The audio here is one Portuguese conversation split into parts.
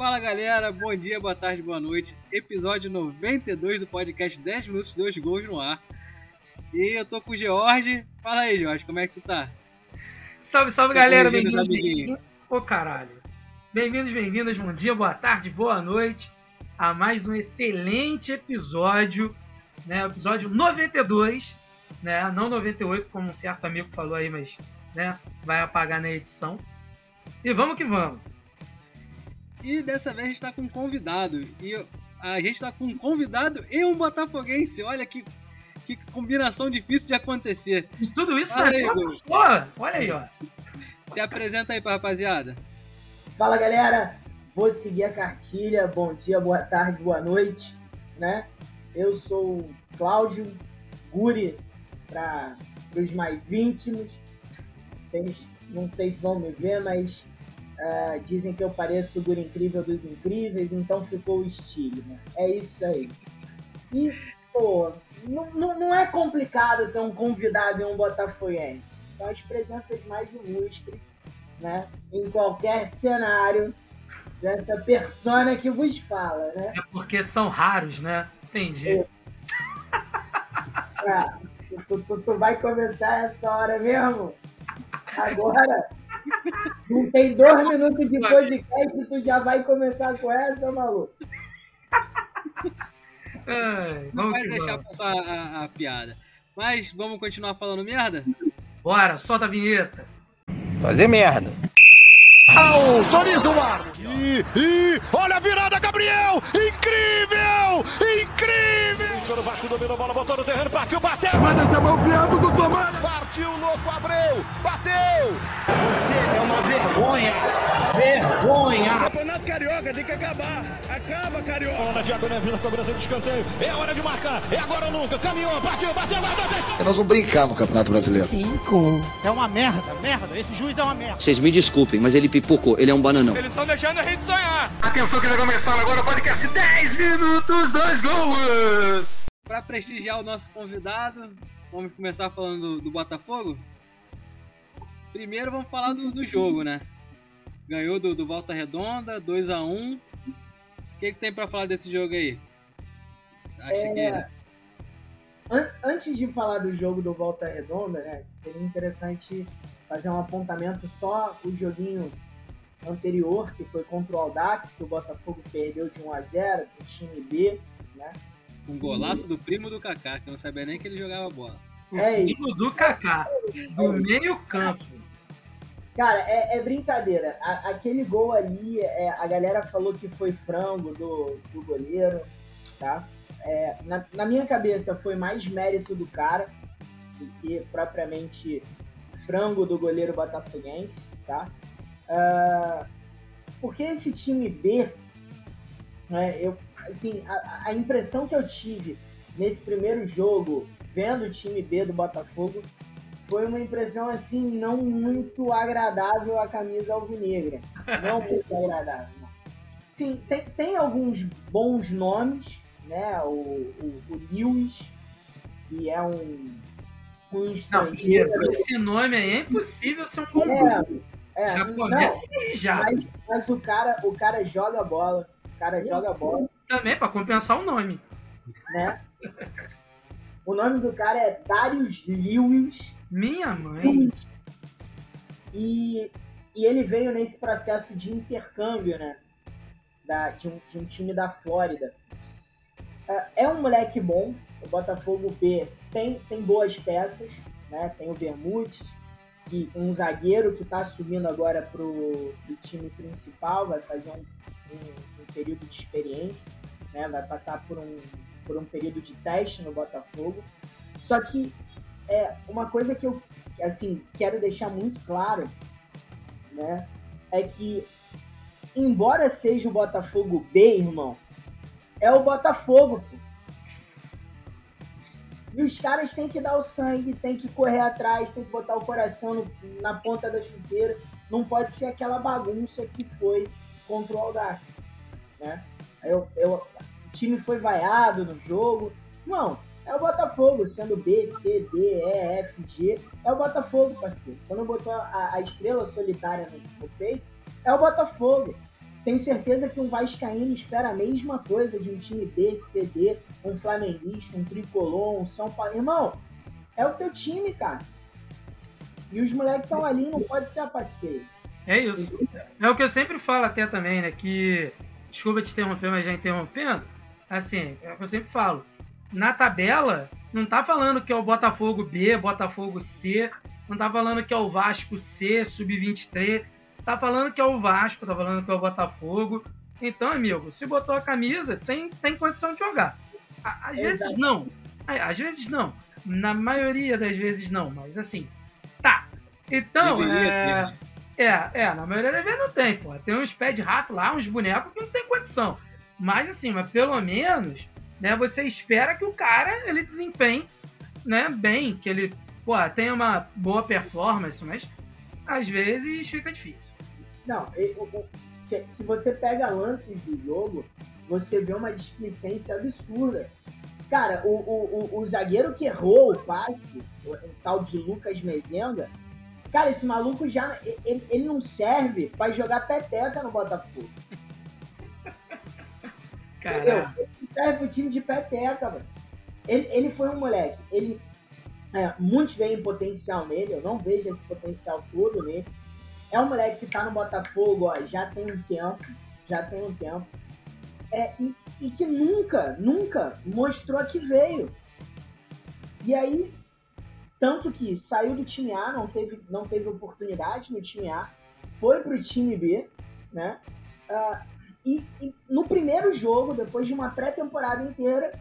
Fala galera, bom dia, boa tarde, boa noite. Episódio 92 do podcast 10 minutos, 2 gols no ar. E eu tô com o George. Fala aí, George, como é que tu tá? Salve, salve galera, bem-vindos, bem-vindos. Ô caralho. Bem-vindos, bem-vindas, bom dia, boa tarde, boa noite a mais um excelente episódio, né? Episódio 92, né? Não 98, como um certo amigo falou aí, mas né? vai apagar na edição. E vamos que vamos. E dessa vez a gente tá com um convidado. E a gente tá com um convidado e um botafoguense. Olha que, que combinação difícil de acontecer. E tudo isso Fala é só. Olha aí, ó. Se apresenta aí pra rapaziada. Fala, galera. Vou seguir a cartilha. Bom dia, boa tarde, boa noite, né? Eu sou o Cláudio Guri para os mais íntimos. Vocês não sei se vão me ver, mas Uh, dizem que eu pareço o Guri Incrível dos Incríveis, então ficou o estilo, né? É isso aí. E, pô, não, não, não é complicado ter um convidado e um botafoguense. São as presenças mais ilustres, né? Em qualquer cenário dessa persona que vos fala, né? É porque são raros, né? Entendi. É. Ah, tu, tu, tu vai começar essa hora mesmo? Agora? Não tem dois minutos de podcast e tu já vai começar com essa, maluco? não vai deixar vamos. passar a, a, piada. Mas vamos continuar falando merda? Bora, solta a vinheta. Fazer merda. Autoriza o ar. E, e olha a virada, Gabriel! Incrível! Incrível! O Vasco dominou a bola, botou no terreno, partiu, bateu! Manda essa mão piando do Tomás! Partiu, louco, Abreu! Bateu! Você é uma vergonha! Vergonha! Campeonato Carioca tem que acabar! Acaba, Carioca! Na diagonal, vindo cobrança de escanteio. É hora de marcar! É agora ou nunca! Caminhou, partiu, bateu, bateu! bateu. Nós vamos brincar no Campeonato Brasileiro. Cinco. É uma merda, merda. Esse juiz é uma merda. Vocês me desculpem, mas ele pipocou. Ele é um bananão. Eles estão deixando a gente sonhar! Atenção que vai começar agora o podcast 10 minutos, dois gols! Para prestigiar o nosso convidado, vamos começar falando do, do Botafogo? Primeiro vamos falar do, do jogo, né? Ganhou do, do Volta Redonda, 2 a 1 O que, que tem para falar desse jogo aí? Acho é... que... An antes de falar do jogo do Volta Redonda, né? Seria interessante fazer um apontamento só o joguinho anterior, que foi contra o Aldax, que o Botafogo perdeu de 1 a 0 pro time B, né? Um golaço do primo do Kaká, que eu não sabia nem que ele jogava bola. É isso. Primo do Kaká, do meio campo. Cara, é, é brincadeira. A, aquele gol ali, é, a galera falou que foi frango do, do goleiro, tá? É, na, na minha cabeça foi mais mérito do cara do que propriamente frango do goleiro botafoguense, tá? Uh, porque esse time B, né, eu, assim, a, a, impressão que eu tive nesse primeiro jogo, vendo o time B do Botafogo, foi uma impressão assim não muito agradável à camisa alvinegra. Não muito agradável. Sim, tem, tem alguns bons nomes, né? O, o, o Lewis, que é um, um estrangeiro. Não, esse nome aí é impossível ser um bom é, é, já começa não, já. Mas, mas, o, cara, o cara joga bola. O cara joga bola. Também, para compensar o nome. Né? o nome do cara é Darius Lewis. Minha mãe. E, e ele veio nesse processo de intercâmbio, né? Da, de, um, de um time da Flórida. É, é um moleque bom. O Botafogo B tem, tem boas peças, né? Tem o Bermudes, que um zagueiro que está subindo agora para o time principal, vai fazer um, um, um, período de experiência, né? vai passar por um, por um período de teste no Botafogo. Só que é uma coisa que eu assim quero deixar muito claro, né, é que embora seja o Botafogo B, irmão, é o Botafogo. E os caras têm que dar o sangue, têm que correr atrás, têm que botar o coração no, na ponta da chuteira. Não pode ser aquela bagunça que foi contra o Aldax. Né? Eu, eu, o time foi vaiado no jogo. Não, é o Botafogo, sendo B, C, D, E, F, G. É o Botafogo, parceiro. Quando botou a, a estrela solitária no, peito, é o Botafogo. tenho certeza que um Vascaíno espera a mesma coisa de um time B, C, D, um flamenguista, um tricolor, um São Paulo. Irmão, é o teu time, cara. E os moleques estão ali, não pode ser a passeio. É isso. É o que eu sempre falo até também, né? Que. Desculpa te interromper, mas já interrompendo. Assim, é o que eu sempre falo. Na tabela, não tá falando que é o Botafogo B, Botafogo C, não tá falando que é o Vasco C, sub-23 tá falando que é o Vasco, tá falando que é o Botafogo. Então, amigo, se botou a camisa, tem, tem condição de jogar. Às vezes não. Às vezes não. Na maioria das vezes não, mas assim, tá. Então, é, é, é, na maioria das vezes não tem, pô. Tem uns pés de rato lá, uns bonecos que não tem condição. Mas assim, mas pelo menos, né, você espera que o cara ele desempenhe, né, bem, que ele, pô, tenha uma boa performance, mas às vezes fica difícil. Não, se, se você pega lances do jogo, você vê uma displicência absurda. Cara, o, o, o, o zagueiro que errou o passe, o, o, tal de Lucas Mezenga, cara, esse maluco já. Ele, ele não serve para jogar peteca no Botafogo. Ele serve pro time de peteca, mano. Ele, ele foi um moleque. Ele. É, muitos veem potencial nele, eu não vejo esse potencial todo nele. É um moleque que tá no Botafogo, ó, já tem um tempo, já tem um tempo. É, e, e que nunca, nunca mostrou que veio. E aí, tanto que saiu do time A, não teve, não teve oportunidade no time A, foi pro time B, né? Uh, e, e, no primeiro jogo, depois de uma pré-temporada inteira,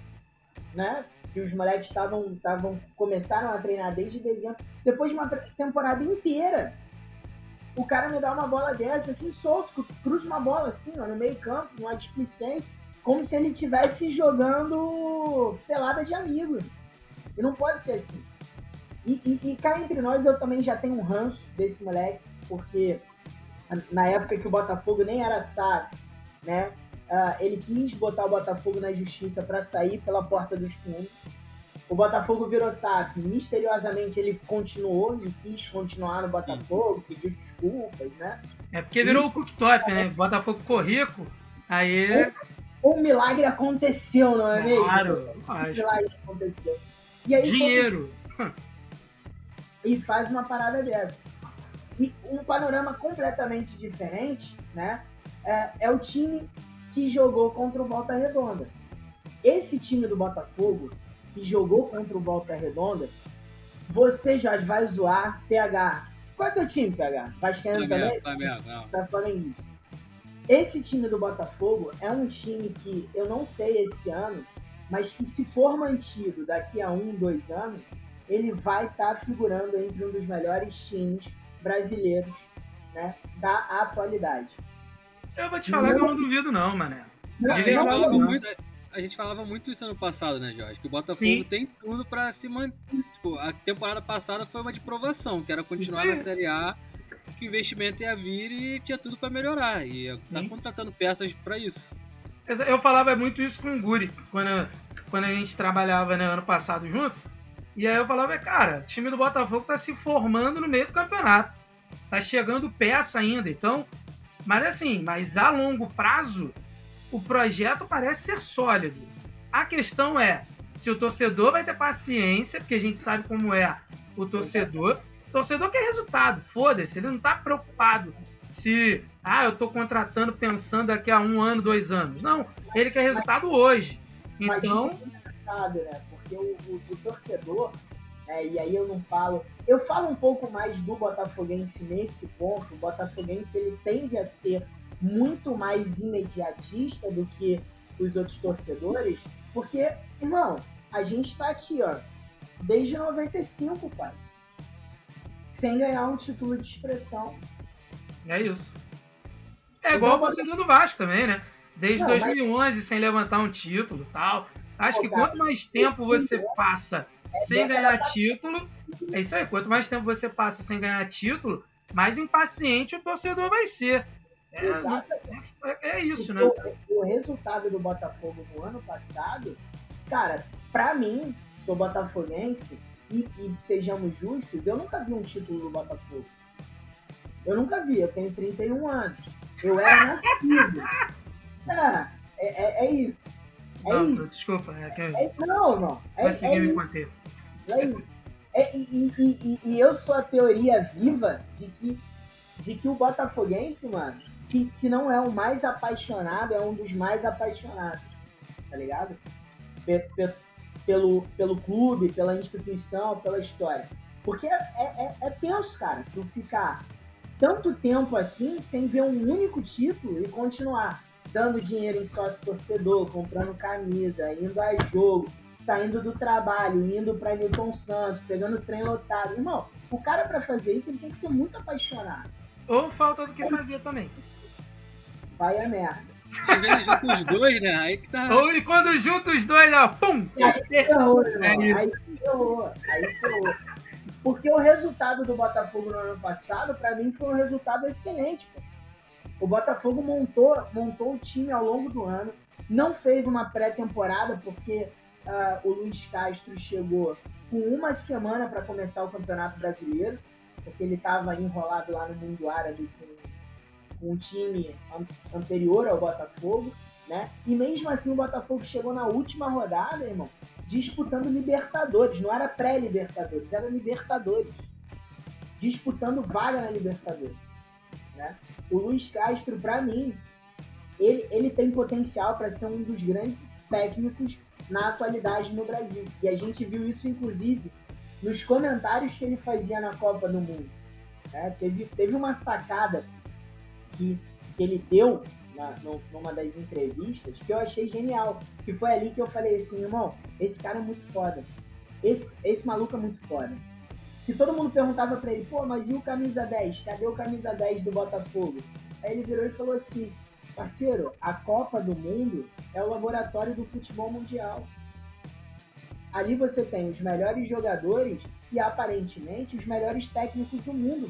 né? Que os moleques estavam começaram a treinar desde dezembro, depois de uma temporada inteira o cara me dá uma bola dessa, assim, solto, cruza uma bola assim, ó, no meio campo, uma displicência, como se ele estivesse jogando pelada de amigo. E não pode ser assim. E, e, e cá entre nós, eu também já tenho um ranço desse moleque, porque na época que o Botafogo nem era SAF, né? Uh, ele quis botar o Botafogo na justiça para sair pela porta dos fundos. O Botafogo virou SAF. Misteriosamente ele continuou, ele quis continuar no Botafogo, pediu desculpas, né? É porque virou o cooktop, né? O Botafogo ficou rico, aí. Um, um milagre aconteceu, não é mesmo? Claro, um milagre aconteceu. E aí, Dinheiro. E faz uma parada dessa. E um panorama completamente diferente, né? É, é o time que jogou contra o Volta Redonda. Esse time do Botafogo que jogou contra o Volta Redonda, você já vai zoar PH. Qual é o teu time, PH? Vascaíno também? Flamengo, não. Tá falando Esse time do Botafogo é um time que eu não sei esse ano, mas que se for mantido daqui a um, dois anos, ele vai estar tá figurando entre um dos melhores times brasileiros né, da atualidade. Eu vou te falar não, que eu não duvido não, mané. Não, não, não, muito, a gente falava muito isso ano passado, né, Jorge? Que o Botafogo Sim. tem tudo para se manter. Tipo, a temporada passada foi uma de provação, que era continuar na Série A, que o investimento ia vir e tinha tudo para melhorar. E tá Sim. contratando peças para isso. Eu falava muito isso com o Guri, quando, quando a gente trabalhava né, ano passado junto. E aí eu falava, cara, o time do Botafogo tá se formando no meio do campeonato. Tá chegando peça ainda, então. Mas assim, mas a longo prazo, o projeto parece ser sólido. A questão é se o torcedor vai ter paciência, porque a gente sabe como é o torcedor. O torcedor quer resultado, foda-se, ele não está preocupado se, ah, eu estou contratando pensando daqui a um ano, dois anos. Não, ele quer resultado hoje. Então. Mas isso é engraçado, né? Porque o, o, o torcedor, é, e aí eu não falo. Eu falo um pouco mais do Botafoguense nesse ponto. O Botafoguense ele tende a ser muito mais imediatista do que os outros torcedores, porque, irmão, a gente tá aqui, ó, desde 95, pai. Sem ganhar um título de expressão. É isso. É igual o torcedor do Vasco também, né? Desde Não, 2011 mas... sem levantar um título tal. Acho que quanto mais tempo você passa sem ganhar título, é isso aí. Quanto mais tempo você passa sem ganhar título, mais impaciente o torcedor vai ser. É, é, é isso, né? O, o, resultado do Botafogo no ano passado, cara, pra mim, sou botafoguense, e, e, sejamos justos, eu nunca vi um título do Botafogo. Eu nunca vi, eu tenho 31 anos. Eu era nascido. Ah, é, é, é isso. É não, isso. Desculpa, é que... É, não, não. É, Vai seguir é me isso. É isso. É, e, e, e, e eu sou a teoria viva de que, de que o Botafoguense, mano, se, se não é o mais apaixonado, é um dos mais apaixonados. Tá ligado? Pe- pe- pelo, pelo clube, pela instituição, pela história. Porque é, é, é tenso, cara, tu ficar tanto tempo assim sem ver um único título e continuar dando dinheiro em sócio torcedor, comprando camisa, indo a jogo, saindo do trabalho, indo pra Newton Santos, pegando trem lotado. Irmão, o cara pra fazer isso ele tem que ser muito apaixonado. Ou falta do que fazer também. Vai a merda. Às vezes junta os dois, né? Aí que tá. Ou e quando junta os dois, ó, pum! Aí ferrou. É isso. Aí ferrou. Aí ferrou. Porque o resultado do Botafogo no ano passado, pra mim, foi um resultado excelente. Pô. O Botafogo montou, montou o time ao longo do ano, não fez uma pré-temporada, porque ah, o Luiz Castro chegou com uma semana para começar o Campeonato Brasileiro, porque ele estava enrolado lá no mundo árabe com, com um time an- anterior ao Botafogo, né? E mesmo assim o Botafogo chegou na última rodada, irmão, disputando Libertadores, não era pré-Libertadores, era Libertadores, disputando vaga na Libertadores, né? O Luiz Castro, para mim, ele, ele tem potencial para ser um dos grandes técnicos na atualidade no Brasil. E a gente viu isso, inclusive, nos comentários que ele fazia na Copa do Mundo. né? Teve, teve uma sacada que, que ele deu na, numa das entrevistas que eu achei genial. Que foi ali que eu falei assim, irmão, esse cara é muito foda. Esse, esse maluco é muito foda. Que todo mundo perguntava pra ele, pô, mas e o camisa 10? Cadê o camisa 10 do Botafogo? Aí ele virou e falou assim, parceiro, a Copa do Mundo é o laboratório do futebol mundial. Ali você tem os melhores jogadores e aparentemente os melhores técnicos do mundo.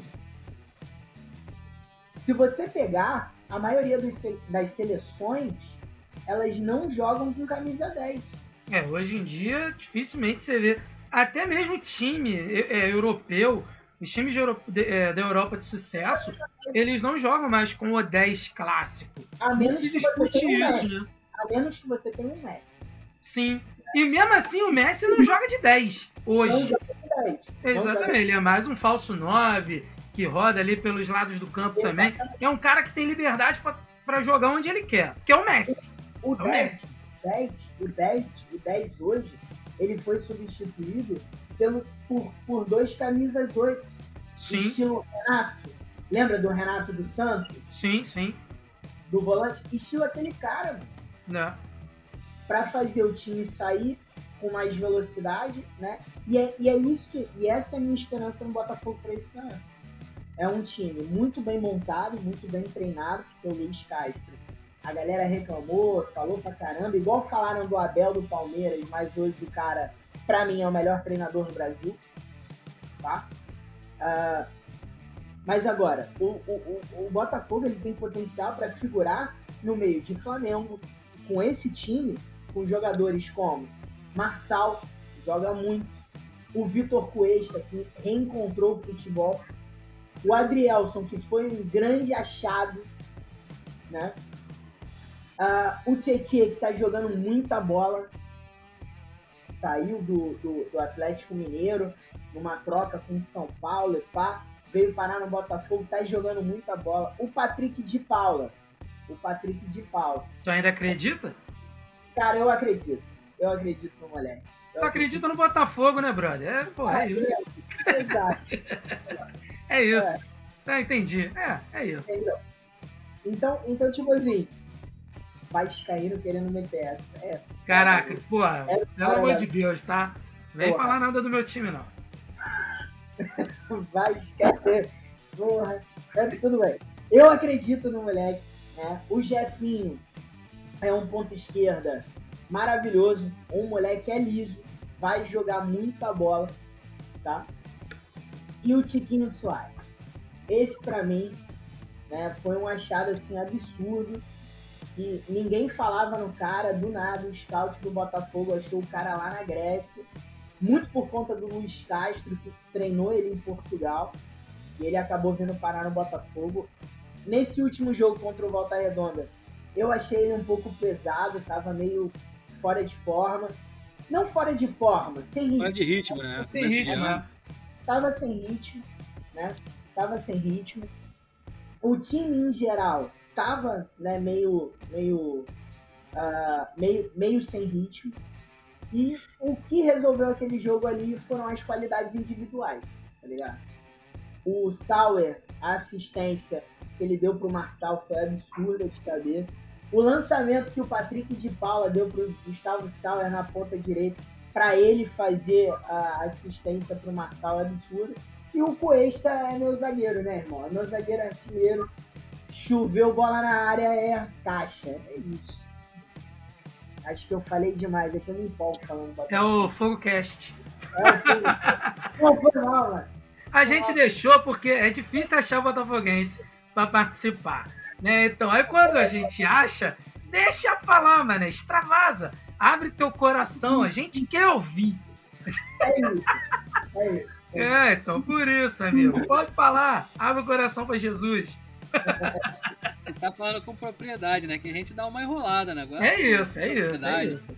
Se você pegar, a maioria das seleções, elas não jogam com camisa 10. É, hoje em dia, dificilmente você vê. Até mesmo time é, é, europeu, os times de Euro- de- é, da Europa de sucesso, eles não jogam mais com o 10 clássico. A Não menos se que você discute tenha um isso, Messi. né? A menos que você tenha um Messi. Sim. E mesmo assim, o Messi não joga de 10 Não hoje. joga com 10. Não Exatamente, ele é mais um falso 9, que roda ali pelos lados do campo também. É um cara que tem liberdade pra jogar onde ele quer, que é o Messi. O É o 10, Messi. 10, o 10, o 10 hoje, ele foi substituído pelo, por, por dois camisas 8. Sim, Estilo Renato. Lembra do Renato dos Santos? sim, sim. Do volante? Estilo aquele cara, mano. Né? Pra fazer o time sair com mais velocidade, né? E é, e é isso, e essa é a minha esperança no Botafogo pra esse ano. É um time muito bem montado, muito bem treinado, que é o Luiz Castro. A galera reclamou, falou pra caramba, igual falaram do Abel do Palmeiras, mas hoje o cara, pra mim, é o melhor treinador do Brasil. Tá? Ah, mas agora, o, o, o, o Botafogo ele tem potencial para figurar no meio de Flamengo, com esse time, com jogadores como Marçal, joga muito, o Vitor Cuesta, que reencontrou o futebol, o Adrielson, que foi um grande achado, né? Ah, o Tietchan, que tá jogando muita bola, saiu do, do, do Atlético Mineiro numa troca com o São Paulo e pá, veio parar no Botafogo, tá jogando muita bola. O Patrick de Paula, o Patrick de Paula. Tu ainda acredita? Cara, eu acredito. Eu acredito no moleque. Eu Tu acredita no Botafogo, né, brother? É, pô, é isso. Exato. É isso. Ah, entendi. É, é isso. Então, então, tipo assim, Vascaíno querendo meter essa. É, Caraca, pô, pelo cara, amor de Deus, tá? Vem Porra. falar nada do meu time, não. Vascaíno. Porra. É, tudo bem. Eu acredito no moleque. Né? O Jefinho é um ponto esquerda maravilhoso. Um moleque é liso. Vai jogar muita bola. Tá? E o Tiquinho Soares. Esse, pra mim, né, foi um achado assim absurdo. E ninguém falava no cara, do nada, o scout do Botafogo achou o cara lá na Grécia, muito por conta do Luiz Castro, que treinou ele em Portugal, e ele acabou vindo parar no Botafogo. nesse último jogo contra o Volta Redonda, eu achei ele um pouco pesado, tava meio fora de forma. Não fora de forma, sem ritmo. Fora de ritmo, né? Sem ritmo, né? Tava sem ritmo, né? Tava sem ritmo. O time em geral tava, né, meio, meio, uh, meio, meio sem ritmo. E o que resolveu aquele jogo ali foram as qualidades individuais, tá ligado? O Sauer, a assistência que ele deu pro Marçal foi absurda de cabeça. O lançamento que o Patrick de Paula deu pro Gustavo Sauer na ponta direita para ele fazer a assistência pro Marçal é absurda. E o Cuesta é meu zagueiro, né, irmão? É meu zagueiro artilheiro. Choveu bola na área, é caixa. É isso. Acho que eu falei demais, é que eu me empolgo falando. É o FogoCast. É o Fogo. Não, foi mal, mano. A gente deixou porque é difícil achar botafoguense para participar. Né? Então, aí quando a gente acha, deixa falar, mano, extravasa. Abre teu coração, a gente quer ouvir. É isso. É isso. É, então por isso, amigo. Pode falar. Abre o coração para Jesus. Tá falando com propriedade, né? Que a gente dá uma enrolada, né? Agora, é isso, é isso, é isso.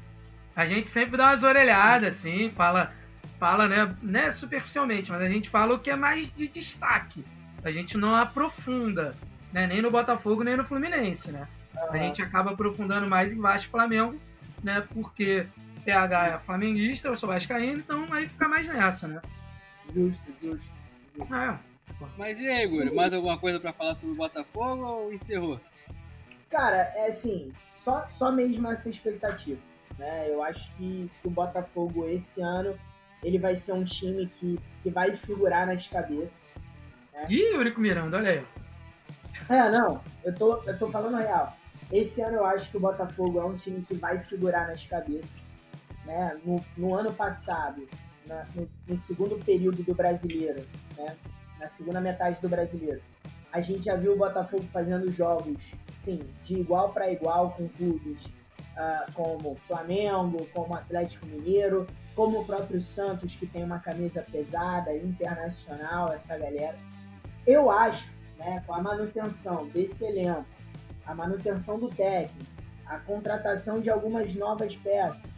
A gente sempre dá umas orelhadas, assim, fala, fala, né? Não é superficialmente, mas a gente fala o que é mais de destaque. A gente não aprofunda, né? Nem no Botafogo, nem no Fluminense, né? A gente acaba aprofundando mais em Vasco Flamengo, né? Porque PH é flamenguista, eu sou vascaíno, então aí fica mais nessa, né? Justo, justo. justo. É. Mas e aí, Igor? Mais alguma coisa para falar sobre o Botafogo ou encerrou? Cara, é assim, só, só mesmo essa expectativa. Né? Eu acho que, que o Botafogo esse ano ele vai ser um time que, que vai figurar nas cabeças. Né? Ih, Eurico Miranda, olha aí. É, não, eu tô, eu tô falando real. Esse ano eu acho que o Botafogo é um time que vai figurar nas cabeças. Né? No, no ano passado, na, no, no, segundo período do brasileiro, né? Na segunda metade do brasileiro, a gente já viu o Botafogo fazendo jogos, sim, de igual para igual com clubes uh, como Flamengo, como Atlético Mineiro, como o próprio Santos, que tem uma camisa pesada, internacional, essa galera. Eu acho, né, com a manutenção desse elenco, a manutenção do técnico, a contratação de algumas novas peças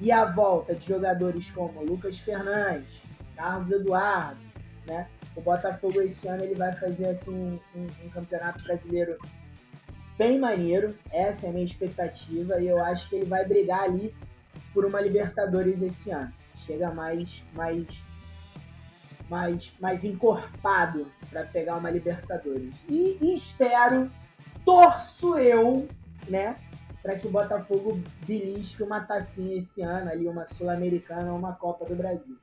e a volta de jogadores como Lucas Fernandes, Carlos Eduardo, né? O Botafogo esse ano ele vai fazer assim um, um campeonato brasileiro bem maneiro. Essa é a minha expectativa e eu acho que ele vai brigar ali por uma Libertadores esse ano. Chega mais mais mais, mais encorpado para pegar uma Libertadores. E, espero torço eu, né, para que o Botafogo belisque uma tacinha esse ano, ali uma Sul-Americana ou uma Copa do Brasil.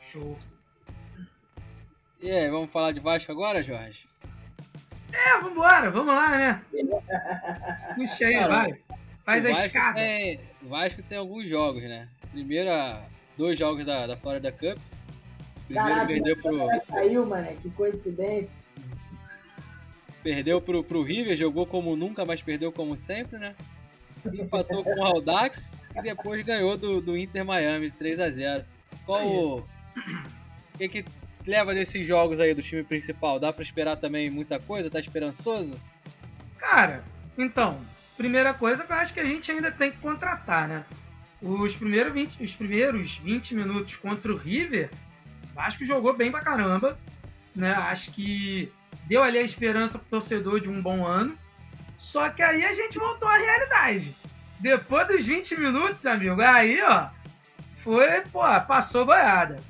Show. E aí, vamos falar de Vasco agora, Jorge? É, vambora, vamos lá, né? Puxa aí, Cara, vai. Faz a Vasco escada. Tem, o Vasco tem alguns jogos, né? Primeiro, dois jogos da, da Florida Cup. Primeiro Caraca, perdeu pro. Caiu, mano, que coincidência. Perdeu pro, pro River, jogou como nunca, mas perdeu como sempre, né? Empatou com o Aldax e depois ganhou do, do Inter Miami 3 a 0 Qual o. O que, que leva desses jogos aí do time principal? Dá para esperar também muita coisa? Tá esperançoso? Cara, então, primeira coisa que eu acho que a gente ainda tem que contratar, né? Os primeiros 20, os primeiros 20 minutos contra o River, acho que jogou bem pra caramba. Né? Acho que deu ali a esperança pro torcedor de um bom ano. Só que aí a gente voltou à realidade. Depois dos 20 minutos, amigo, aí, ó, foi, pô, passou boiada.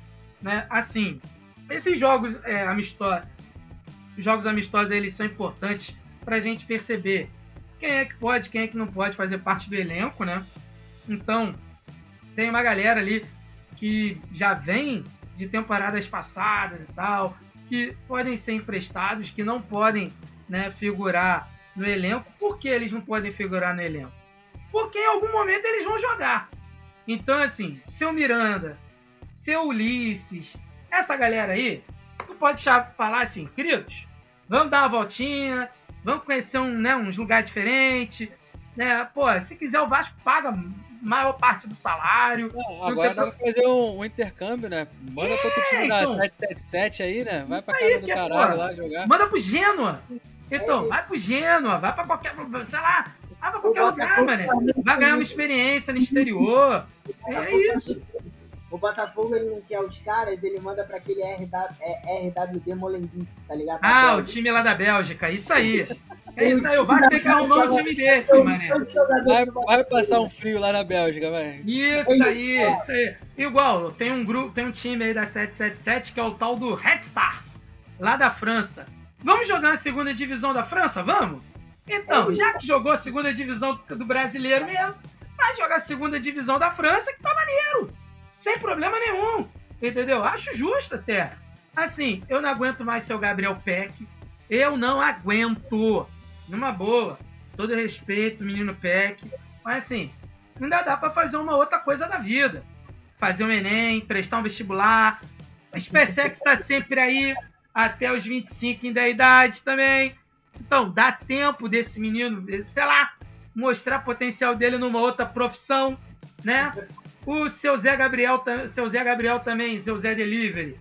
Né? Assim, esses jogos é, amistosos, jogos amistosos, eles são importantes pra gente perceber quem é que pode, quem é que não pode fazer parte do elenco, né? Então, tem uma galera ali que já vem de temporadas passadas e tal, que podem ser emprestados, que não podem né, figurar no elenco. Por que eles não podem figurar no elenco? Porque em algum momento eles vão jogar. Então, assim, seu Miranda, seu Ulisses, essa galera aí, tu pode falar assim, queridos, vamos dar uma voltinha, vamos conhecer um, né, uns lugares diferentes, Né? Pô, se quiser o Vasco paga maior parte do salário. Não, agora dá pra fazer um, um, intercâmbio, né? Manda é, pro outro time então, da 777 aí, né? Vai pra casa aí, do é, caralho é, lá jogar. Manda pro Gênua. Então, é vai pro Gênua, vai pra qualquer, sei lá, vai pra qualquer lugar, mano. Vai ganhar uma experiência no exterior. É isso. O Botafogo ele não quer os caras, ele manda pra aquele RW, é, RWD Molenbeek, tá ligado? Ah, o time lá da Bélgica, isso aí. É isso aí, o VAR tem que arrumar um time desse, mané. Vai, vai, passar um frio lá na Bélgica, vai. Isso aí, isso aí. Igual, tem um grupo, tem um time aí da 777 que é o tal do Red Stars, lá da França. Vamos jogar na segunda divisão da França? Vamos? Então, já que jogou a segunda divisão do brasileiro mesmo, vai jogar a segunda divisão da França que tá maneiro. Sem problema nenhum. Entendeu? Acho justo até. Assim, eu não aguento mais seu Gabriel Peck. Eu não aguento numa boa. Todo respeito, menino Peck. Mas assim, ainda dá para fazer uma outra coisa da vida. Fazer um Enem, prestar um vestibular. A SpaceX está sempre aí, até os 25 da idade também. Então, dá tempo desse menino, sei lá, mostrar potencial dele numa outra profissão, né? O seu Zé Gabriel, seu Zé Gabriel também, seu Zé Delivery.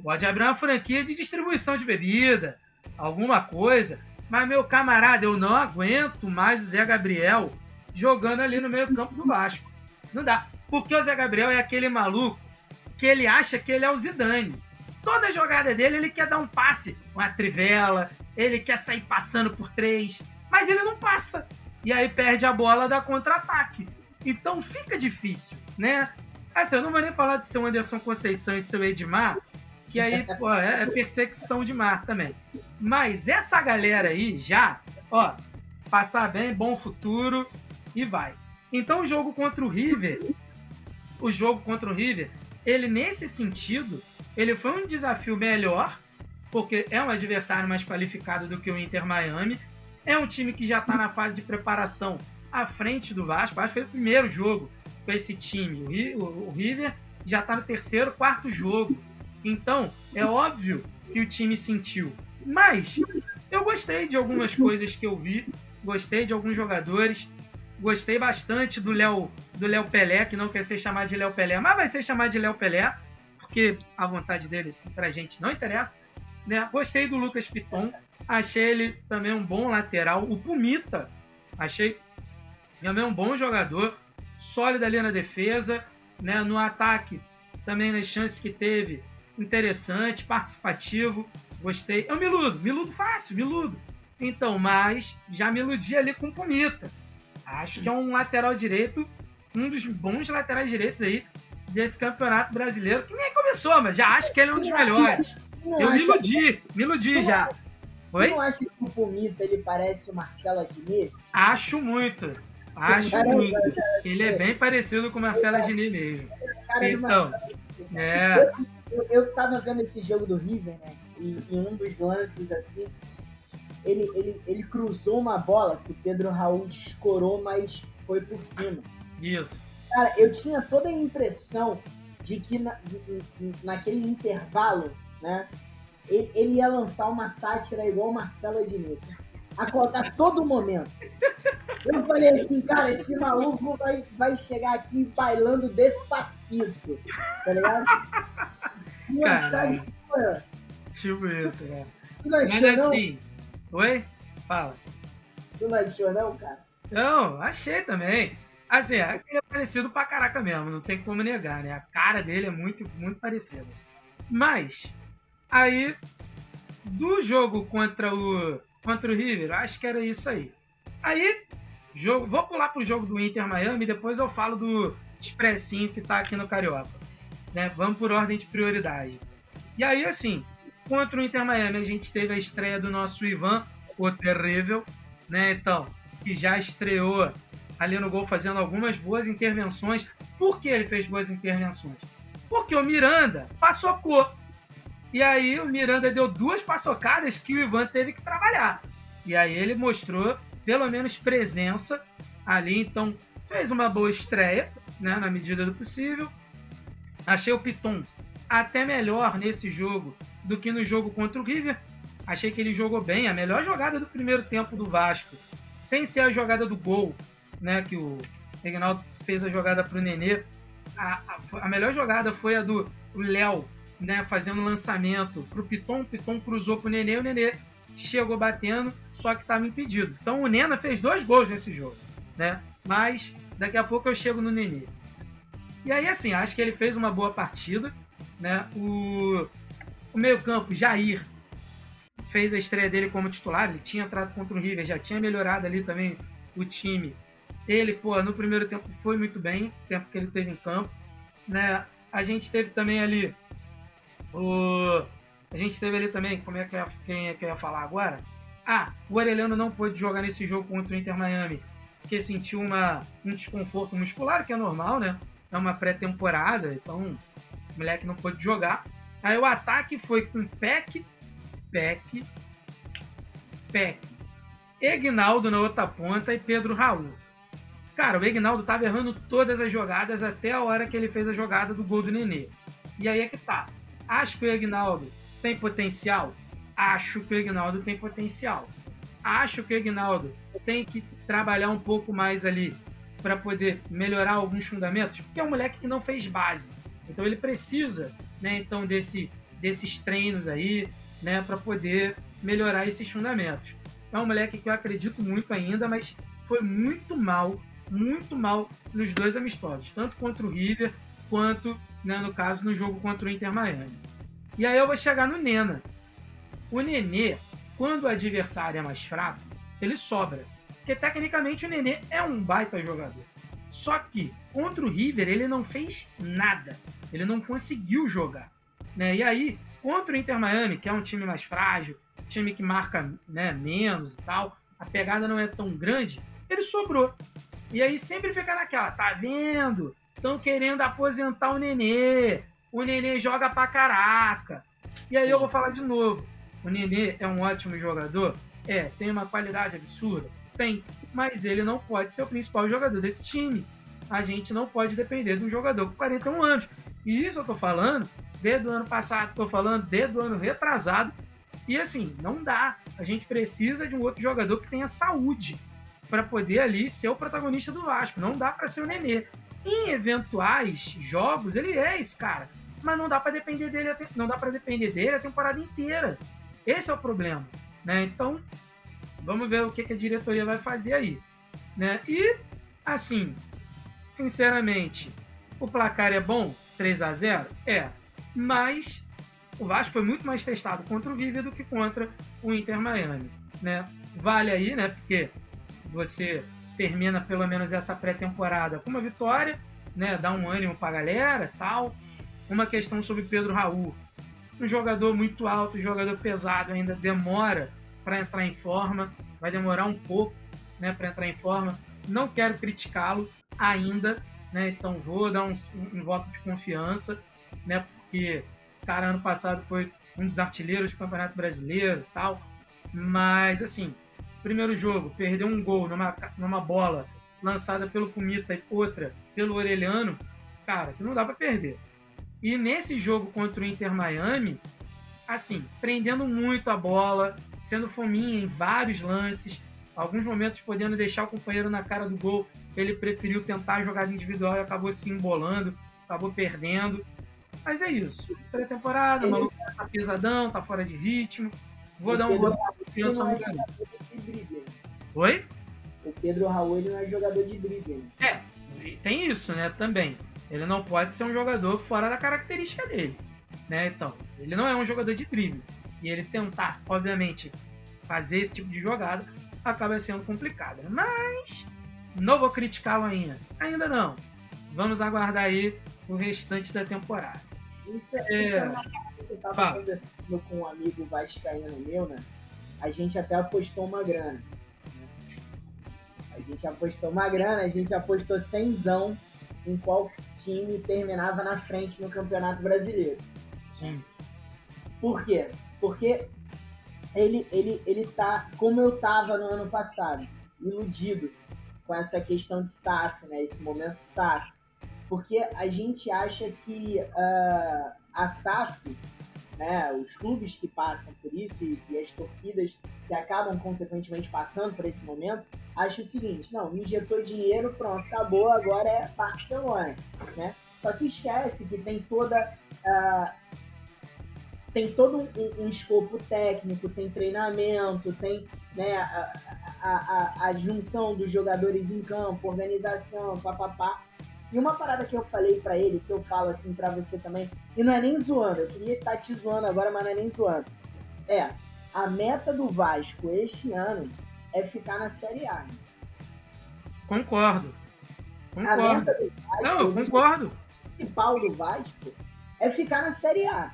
Pode abrir uma franquia de distribuição de bebida, alguma coisa. Mas, meu camarada, eu não aguento mais o Zé Gabriel jogando ali no meio campo do Vasco. Não dá. Porque o Zé Gabriel é aquele maluco que ele acha que ele é o Zidane. Toda jogada dele, ele quer dar um passe, uma trivela, ele quer sair passando por três, mas ele não passa. E aí perde a bola da contra-ataque. Então fica difícil, né? Assim, eu não vou nem falar de seu Anderson Conceição e seu Edmar, que aí pô, é, é perseguição de mar também. Mas essa galera aí já, ó, passar bem, bom futuro e vai. Então o jogo contra o River, o jogo contra o River, ele nesse sentido, ele foi um desafio melhor, porque é um adversário mais qualificado do que o Inter Miami. É um time que já está na fase de preparação à frente do Vasco. Acho que foi o primeiro jogo com esse time. O River já está no terceiro, quarto jogo. Então, é óbvio que o time sentiu. Mas eu gostei de algumas coisas que eu vi, gostei de alguns jogadores, gostei bastante do Léo do Léo Pelé, que não quer ser chamado de Léo Pelé, mas vai ser chamado de Léo Pelé, porque a vontade dele pra gente não interessa. Né? Gostei do Lucas Piton, achei ele também um bom lateral. O Pumita, achei também um bom jogador, sólido ali na defesa, né? no ataque, também nas chances que teve, interessante, participativo. Gostei. Eu me iludo, me iludo fácil, me iludo. Então, mas já me iludi ali com o Pomita. Acho que é um lateral direito, um dos bons laterais direitos aí desse campeonato brasileiro, que nem começou, mas já acho que ele é um dos melhores. Eu me iludi, me iludi já. Oi? Você não acha que o Pomita ele parece o Marcelo Adnet? Acho muito. Acho muito. Ele é bem parecido com o Marcelo Adnet mesmo. Então, é. Eu, eu tava vendo esse jogo do River, né? E em um dos lances, assim, ele, ele, ele cruzou uma bola que o Pedro Raul escorou, mas foi por cima. Isso. Cara, eu tinha toda a impressão de que na, naquele intervalo, né, ele, ele, ia lançar uma sátira igual o Marcelo Ednilson. A, a todo momento. Eu falei assim, cara, esse maluco vai, vai chegar aqui bailando despacito. Tá ligado? Caralho. Tipo isso, né? Mas assim. Oi? Fala. Tu não achou, não, cara? Não, achei também. Assim, ele é parecido pra caraca mesmo, não tem como negar, né? A cara dele é muito, muito parecida. Mas, aí, do jogo contra o, contra o River, acho que era isso aí. Aí, jogo, vou pular pro jogo do Inter Miami, depois eu falo do expressinho que tá aqui no Carioca. Né? Vamos por ordem de prioridade. E aí, assim, contra o Inter Miami, a gente teve a estreia do nosso Ivan, o terrível, né? Então, que já estreou ali no gol fazendo algumas boas intervenções. Por que ele fez boas intervenções? Porque o Miranda passocou. E aí o Miranda deu duas passocadas que o Ivan teve que trabalhar. E aí ele mostrou pelo menos presença ali, então fez uma boa estreia, né, na medida do possível. Achei o Piton até melhor nesse jogo do que no jogo contra o River. Achei que ele jogou bem. A melhor jogada do primeiro tempo do Vasco sem ser a jogada do gol, né? Que o Reginaldo fez a jogada pro Nenê. A, a, a melhor jogada foi a do Léo, né? Fazendo lançamento pro Piton. O Piton cruzou pro Nenê. O Nenê chegou batendo, só que estava impedido. Então o Nena fez dois gols nesse jogo, né? Mas daqui a pouco eu chego no Nenê. E aí, assim, acho que ele fez uma boa partida, né? O, o meio-campo, Jair, fez a estreia dele como titular, ele tinha entrado contra o River, já tinha melhorado ali também o time. Ele, pô, no primeiro tempo foi muito bem, o tempo que ele teve em campo, né? A gente teve também ali o a gente teve ali também, como é que é, quem é que eu ia falar agora? Ah, o Aureliano não pôde jogar nesse jogo contra o Inter Miami, porque sentiu uma, um desconforto muscular, que é normal, né? É uma pré-temporada, então o moleque não pôde jogar. Aí o ataque foi com Peck, Peck, Peck, Egnaldo na outra ponta e Pedro Raul. Cara, o Egnaldo tava errando todas as jogadas até a hora que ele fez a jogada do gol do Nenê. E aí é que tá. Acho que o Egnaldo tem potencial? Acho que o Ignaldo tem potencial. Acho que o Ignaldo tem que trabalhar um pouco mais ali para poder melhorar alguns fundamentos, porque é um moleque que não fez base. Então ele precisa, né, então desse, desses treinos aí, né, para poder melhorar esses fundamentos. É um moleque que eu acredito muito ainda, mas foi muito mal, muito mal nos dois amistosos, tanto contra o River quanto, né, no caso, no jogo contra o Inter Miami. E aí eu vou chegar no Nena. O Nenê, quando o adversário é mais fraco, ele sobra. Porque tecnicamente o Nenê é um baita jogador. Só que contra o River ele não fez nada. Ele não conseguiu jogar. Né? E aí, contra o Inter Miami, que é um time mais frágil, time que marca né, menos e tal, a pegada não é tão grande, ele sobrou. E aí sempre fica naquela, tá vendo? Estão querendo aposentar o Nenê o Nenê joga pra caraca. E aí eu vou falar de novo. O Nenê é um ótimo jogador? É, tem uma qualidade absurda? Tem. Mas ele não pode ser o principal jogador desse time. A gente não pode depender de um jogador com 41 anos. E isso eu tô falando desde o ano passado, tô falando desde o ano retrasado. E assim, não dá. A gente precisa de um outro jogador que tenha saúde para poder ali ser o protagonista do Vasco. Não dá para ser o Nenê. Em eventuais jogos, ele é esse cara mas não dá para depender dele, não dá para depender dele a temporada inteira. Esse é o problema, né? Então, vamos ver o que, a diretoria vai fazer aí, né? E assim, sinceramente, o placar é bom, 3 a 0, é, mas o Vasco foi muito mais testado contra o Vive do que contra o Inter Miami, né? Vale aí, né? Porque você termina pelo menos essa pré-temporada com uma vitória, né? Dá um ânimo pra galera, tal uma questão sobre Pedro Raul. Um jogador muito alto, um jogador pesado, ainda demora para entrar em forma, vai demorar um pouco né, para entrar em forma. Não quero criticá-lo ainda, né, então vou dar um, um, voto de confiança, né, porque cara ano passado foi um dos artilheiros do Campeonato Brasileiro tal. Mas, assim, primeiro jogo, perdeu um gol numa, numa bola lançada pelo Pumita e outra pelo Orelhano, cara, que não dá para perder. E nesse jogo contra o Inter Miami, assim, prendendo muito a bola, sendo fominha em vários lances, alguns momentos podendo deixar o companheiro na cara do gol, ele preferiu tentar a jogada individual e acabou se embolando, acabou perdendo. Mas é isso. Pré-temporada, o maluco tá pesadão, tá fora de ritmo. Vou dar um voto de confiança no garoto. Oi? O Pedro Raul ele não é jogador de drible. É, tem isso, né, também. Ele não pode ser um jogador fora da característica dele. Né? Então, ele não é um jogador de drible. E ele tentar, obviamente, fazer esse tipo de jogada acaba sendo complicado. Mas não vou criticá-lo ainda. Ainda não. Vamos aguardar aí o restante da temporada. Isso é, é... Isso é uma coisa que eu tava Fala. conversando com um amigo vascaíno meu, né? A gente até apostou uma grana. A gente apostou uma grana, a gente apostou cenzão em qual time terminava na frente no Campeonato Brasileiro. Sim. Por quê? Porque ele, ele, ele tá, como eu tava no ano passado, iludido com essa questão de SAF, né? Esse momento SAF. Porque a gente acha que uh, a SAF, né, os clubes que passam por isso e, e as torcidas que acabam consequentemente passando por esse momento, acha o seguinte, não, me injetou dinheiro, pronto, acabou, agora é Barcelona, né? Só que esquece que tem toda uh, tem todo um, um, escopo técnico, tem treinamento, tem né, a, a, a, a, junção dos jogadores em campo, organização, papapá. E uma parada que eu falei para ele, que eu falo assim para você também, e não é nem zoando, eu queria estar tá te zoando agora, mas não é nem zoando. É, a meta do Vasco esse ano é ficar na Série A. Concordo. Concordo. A meta do Vasco, não, eu concordo. O principal do Vasco é ficar na Série A.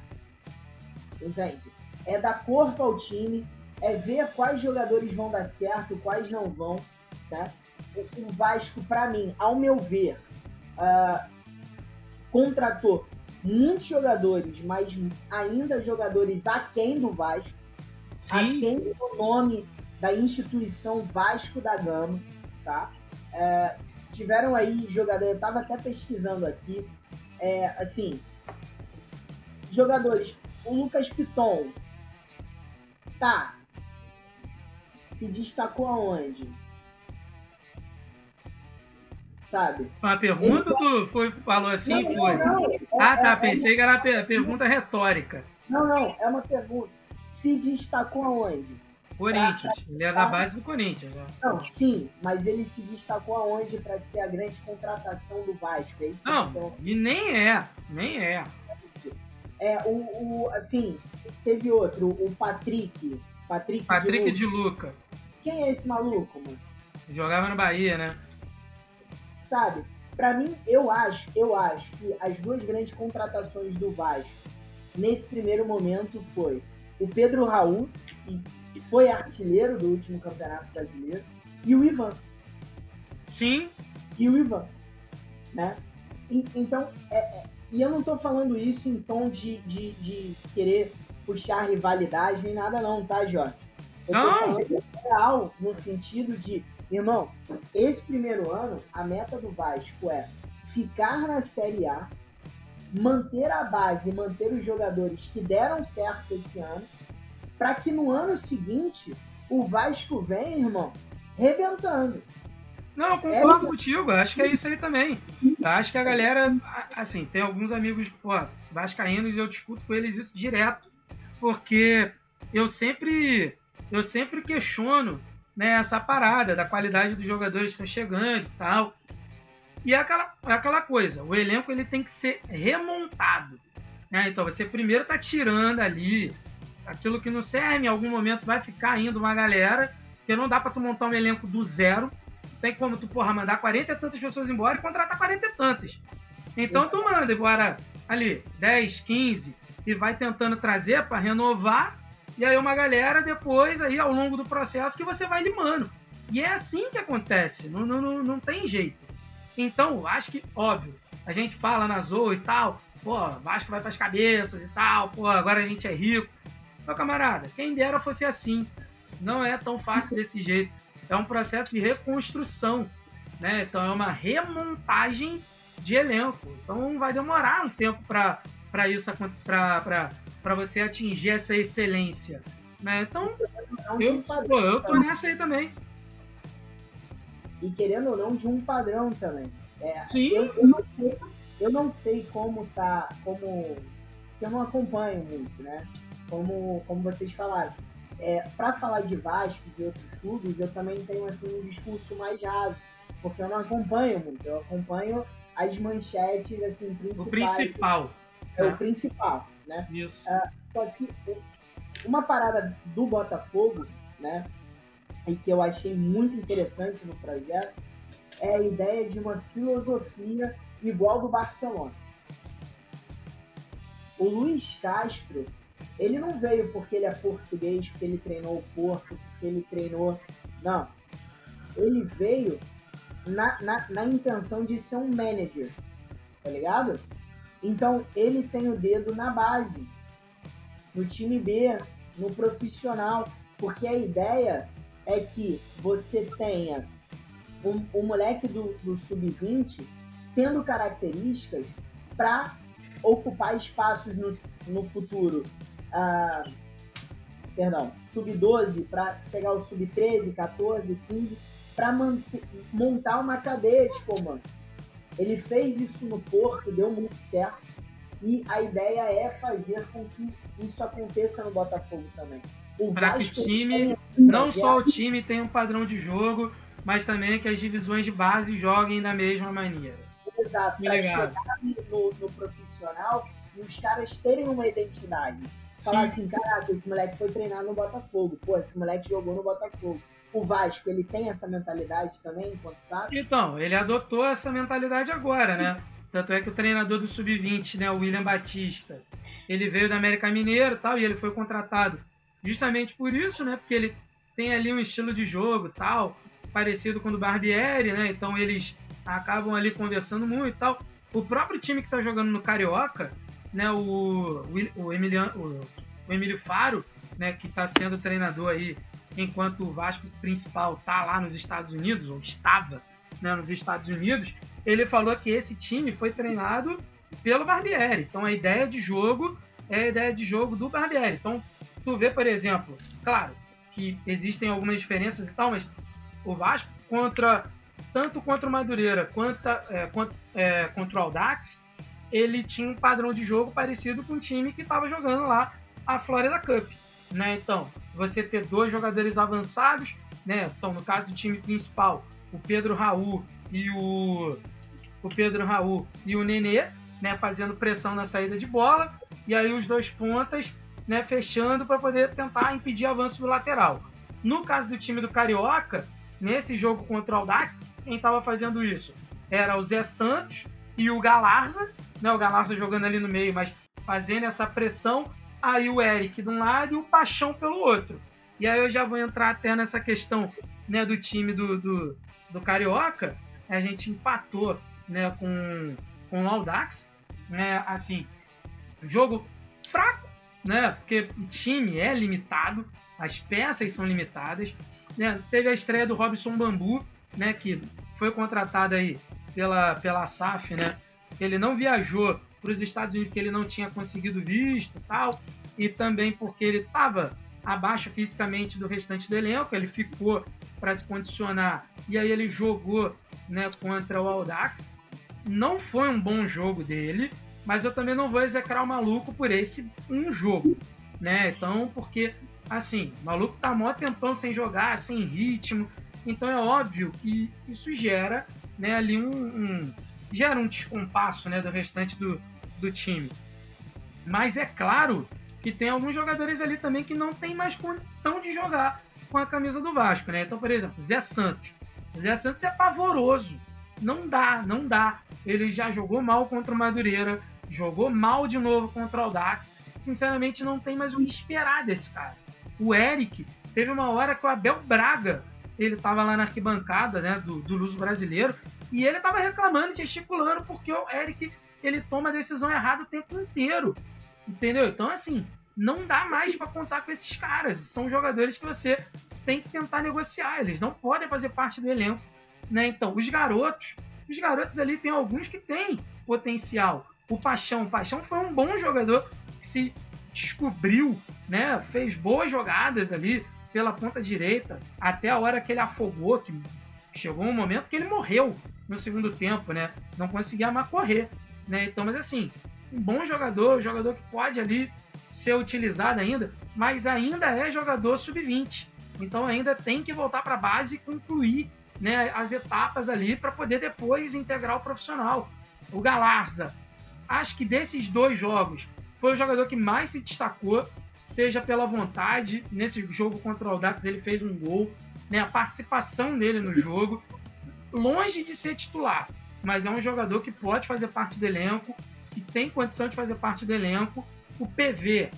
Entende? É dar corpo ao time, é ver quais jogadores vão dar certo, quais não vão. Tá? O Vasco, para mim, ao meu ver, uh, contratou muitos jogadores, mas ainda jogadores aquém do Vasco, Sim. aquém do nome da instituição Vasco da Gama, tá? É, tiveram aí jogadores, eu estava até pesquisando aqui, é, assim, jogadores, o Lucas Piton, tá, se destacou aonde? Sabe? Foi uma pergunta ou tu foi, falou assim não, foi? Não, não. É, ah, tá. É, pensei é, que era per pergunta retórica. Não, não. É uma pergunta. Se destacou aonde? Corinthians. Pra, ele é da base do Corinthians. Né? Não, sim. Mas ele se destacou aonde para ser a grande contratação do Vasco? É isso não, e nem é. Nem é. É, o, o, assim, teve outro, o Patrick. Patrick, Patrick de, Luca. de Luca. Quem é esse maluco, mano? Jogava no Bahia, né? Sabe? Para mim, eu acho, eu acho que as duas grandes contratações do Vasco nesse primeiro momento foi o Pedro Raul, que foi artilheiro do último Campeonato Brasileiro, e o Ivan. Sim. E o Ivan, né? E, então, é, é, e eu não estou falando isso em tom de, de, de, querer puxar rivalidade nem nada não, tá, Jorge? Eu não. tô falando real no sentido de Irmão, esse primeiro ano, a meta do Vasco é ficar na Série A, manter a base, manter os jogadores que deram certo esse ano, para que no ano seguinte o Vasco venha, irmão, rebentando. Não, concordo é... contigo, acho que é isso aí também. Acho que a galera, assim, tem alguns amigos, pô, vascaínos e eu discuto com eles isso direto, porque eu sempre, eu sempre questiono né, essa parada da qualidade dos jogadores que estão chegando e tal. E é aquela, é aquela coisa, o elenco ele tem que ser remontado. Né? Então você primeiro está tirando ali aquilo que não serve, em algum momento vai ficar indo uma galera, porque não dá para tu montar um elenco do zero. Tem como tu, porra, mandar 40 e tantas pessoas embora e contratar 40 e tantas. Então tu manda embora ali 10, 15 e vai tentando trazer para renovar e aí uma galera depois, aí ao longo do processo, que você vai limando. E é assim que acontece, não, não, não tem jeito. Então, acho que, óbvio, a gente fala na Zoa e tal, pô, Vasco vai pras cabeças e tal, pô, agora a gente é rico. Meu camarada, quem dera fosse assim. Não é tão fácil desse jeito. É um processo de reconstrução, né? Então é uma remontagem de elenco. Então vai demorar um tempo para isso, para para você atingir essa excelência. Né? Então, eu, pô, eu tô nessa aí também. E querendo ou não, de um padrão também. É, sim, eu, sim. Eu, não sei, eu não sei como tá, como eu não acompanho muito, né? Como, como vocês falaram. É, para falar de Vasco e de outros clubes, eu também tenho assim um discurso mais raso, porque eu não acompanho muito. Eu acompanho as manchetes assim principais. O principal. É o principal né? Isso. Uh, só que uma parada do Botafogo, né? E que eu achei muito interessante no projeto é a ideia de uma filosofia igual do Barcelona. O Luiz Castro, ele não veio porque ele é português, porque ele treinou o Porto, porque ele treinou. Não. Ele veio na, na, na intenção de ser um manager, tá ligado? Então ele tem o dedo na base, no time B, no profissional, porque a ideia é que você tenha o um, um moleque do, do sub-20 tendo características para ocupar espaços no, no futuro. Ah, perdão, sub-12 para pegar o sub-13, 14, 15 para montar uma cadeia de comando. Ele fez isso no Porto, deu muito certo. E a ideia é fazer com que isso aconteça no Botafogo também. Para que o time, não só o time tem um padrão de jogo, mas também que as divisões de base joguem da mesma maneira. Exato, para chegar no, no, profissional e os caras terem uma identidade. Falar Sim. assim, caraca, esse moleque foi treinar no Botafogo, pô, esse moleque jogou no Botafogo. O Vasco, ele tem essa mentalidade também, enquanto sabe? Então, ele adotou essa mentalidade agora, né? Tanto é que o treinador do Sub-20, né, o William Batista, ele veio da América Mineiro tal, e ele foi contratado justamente por isso, né? Porque ele tem ali um estilo de jogo tal, parecido com o do Barbieri, né? Então eles acabam ali conversando muito e tal. O próprio time que está jogando no Carioca, né? O, o, Emiliano, o, o Emílio Faro, né? Que está sendo treinador aí, enquanto o Vasco principal tá lá nos Estados Unidos, ou estava né, nos Estados Unidos, ele falou que esse time foi treinado pelo Barbieri. Então a ideia de jogo é a ideia de jogo do Barbieri. Então tu vê, por exemplo, claro que existem algumas diferenças e tal, mas o Vasco contra tanto contra o Madureira quanto, é, quanto é, contra o Aldax, ele tinha um padrão de jogo parecido com o time que estava jogando lá a Florida Cup. Né? Então, você ter dois jogadores avançados, né? Então, no caso do time principal, o Pedro Raul e o o Pedro Raul e o Nenê, né, fazendo pressão na saída de bola, e aí os dois pontas, né, fechando para poder tentar impedir avanço do lateral. No caso do time do Carioca, nesse jogo contra o Dax, quem estava fazendo isso era o Zé Santos e o Galarza, né, o Galarza jogando ali no meio, mas fazendo essa pressão, aí o Eric de um lado e o Paixão pelo outro. E aí eu já vou entrar até nessa questão né, do time do, do, do Carioca, a gente empatou né, com, com o Audax, né, assim, jogo fraco, né, porque o time é limitado, as peças são limitadas, né, teve a estreia do Robson Bambu, né, que foi contratado aí pela, pela SAF, né, ele não viajou para os Estados Unidos porque ele não tinha conseguido visto tal, e também porque ele estava abaixo fisicamente do restante do elenco, ele ficou para se condicionar e aí ele jogou né, contra o Audax. Não foi um bom jogo dele, mas eu também não vou execrar o maluco por esse um jogo, né? Então, porque, assim, o maluco tá mó tempão sem jogar, sem ritmo, então é óbvio que isso gera, né, ali um, um gera um descompasso, né, do restante do, do time. Mas é claro que tem alguns jogadores ali também que não tem mais condição de jogar com a camisa do Vasco, né? Então, por exemplo, Zé Santos. Zé Santos é pavoroso. Não dá, não dá. Ele já jogou mal contra o Madureira, jogou mal de novo contra o Audax. Sinceramente, não tem mais o que esperar desse cara. O Eric teve uma hora que o Abel Braga ele estava lá na arquibancada né, do, do Luso brasileiro e ele estava reclamando, gesticulando, porque o Eric ele toma a decisão errada o tempo inteiro. Entendeu? Então, assim, não dá mais para contar com esses caras. São jogadores que você tem que tentar negociar. Eles não podem fazer parte do elenco. Né? Então, os garotos, os garotos ali tem alguns que têm potencial. O Paixão, o Paixão foi um bom jogador que se descobriu, né? Fez boas jogadas ali pela ponta direita até a hora que ele afogou, que chegou um momento que ele morreu no segundo tempo, né? Não conseguia mais correr, né? Então, mas assim, um bom jogador, um jogador que pode ali ser utilizado ainda, mas ainda é jogador sub-20. Então ainda tem que voltar para a base e concluir né, as etapas ali para poder depois integrar o profissional. O Galarza, acho que desses dois jogos, foi o jogador que mais se destacou, seja pela vontade. Nesse jogo contra o Audax ele fez um gol, né, a participação dele no jogo, longe de ser titular, mas é um jogador que pode fazer parte do elenco, que tem condição de fazer parte do elenco o PV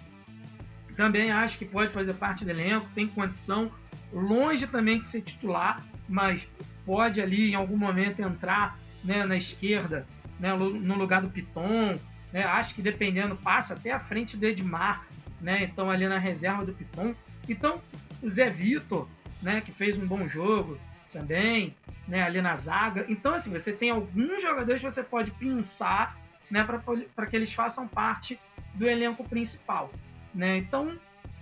também acho que pode fazer parte do elenco, tem condição, longe também de ser titular, mas pode ali em algum momento entrar né, na esquerda, né, no lugar do Piton. Né, acho que dependendo, passa até a frente do Edmar, né, então ali na reserva do Piton. Então, o Zé Vitor, né, que fez um bom jogo também, né, ali na zaga. Então, assim, você tem alguns jogadores que você pode pensar né, para que eles façam parte do elenco principal. Né? Então,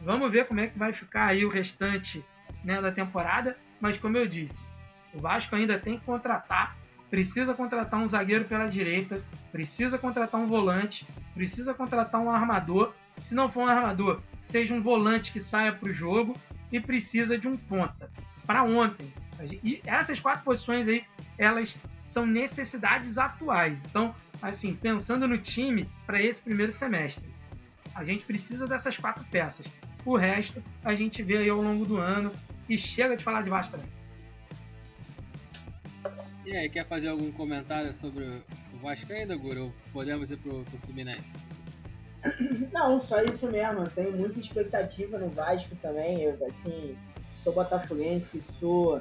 vamos ver como é que vai ficar aí o restante né, da temporada. Mas, como eu disse, O Vasco ainda tem que contratar, precisa contratar um zagueiro pela direita, precisa contratar um volante, precisa contratar um armador. Se não for um armador, seja um volante que saia para o jogo e precisa de um ponta. Para ontem. E essas quatro posições aí, elas são necessidades atuais. Então, assim, pensando no time para esse primeiro semestre, a gente precisa dessas quatro peças. O resto a gente vê aí ao longo do ano e chega de falar de Vasco também. E aí, quer fazer algum comentário sobre o Vasco ainda, Guru? Ou podemos ir pro, pro Fluminense? Não, só isso mesmo. Eu tenho muita expectativa no Vasco também. Eu, assim, sou botafoguense, sou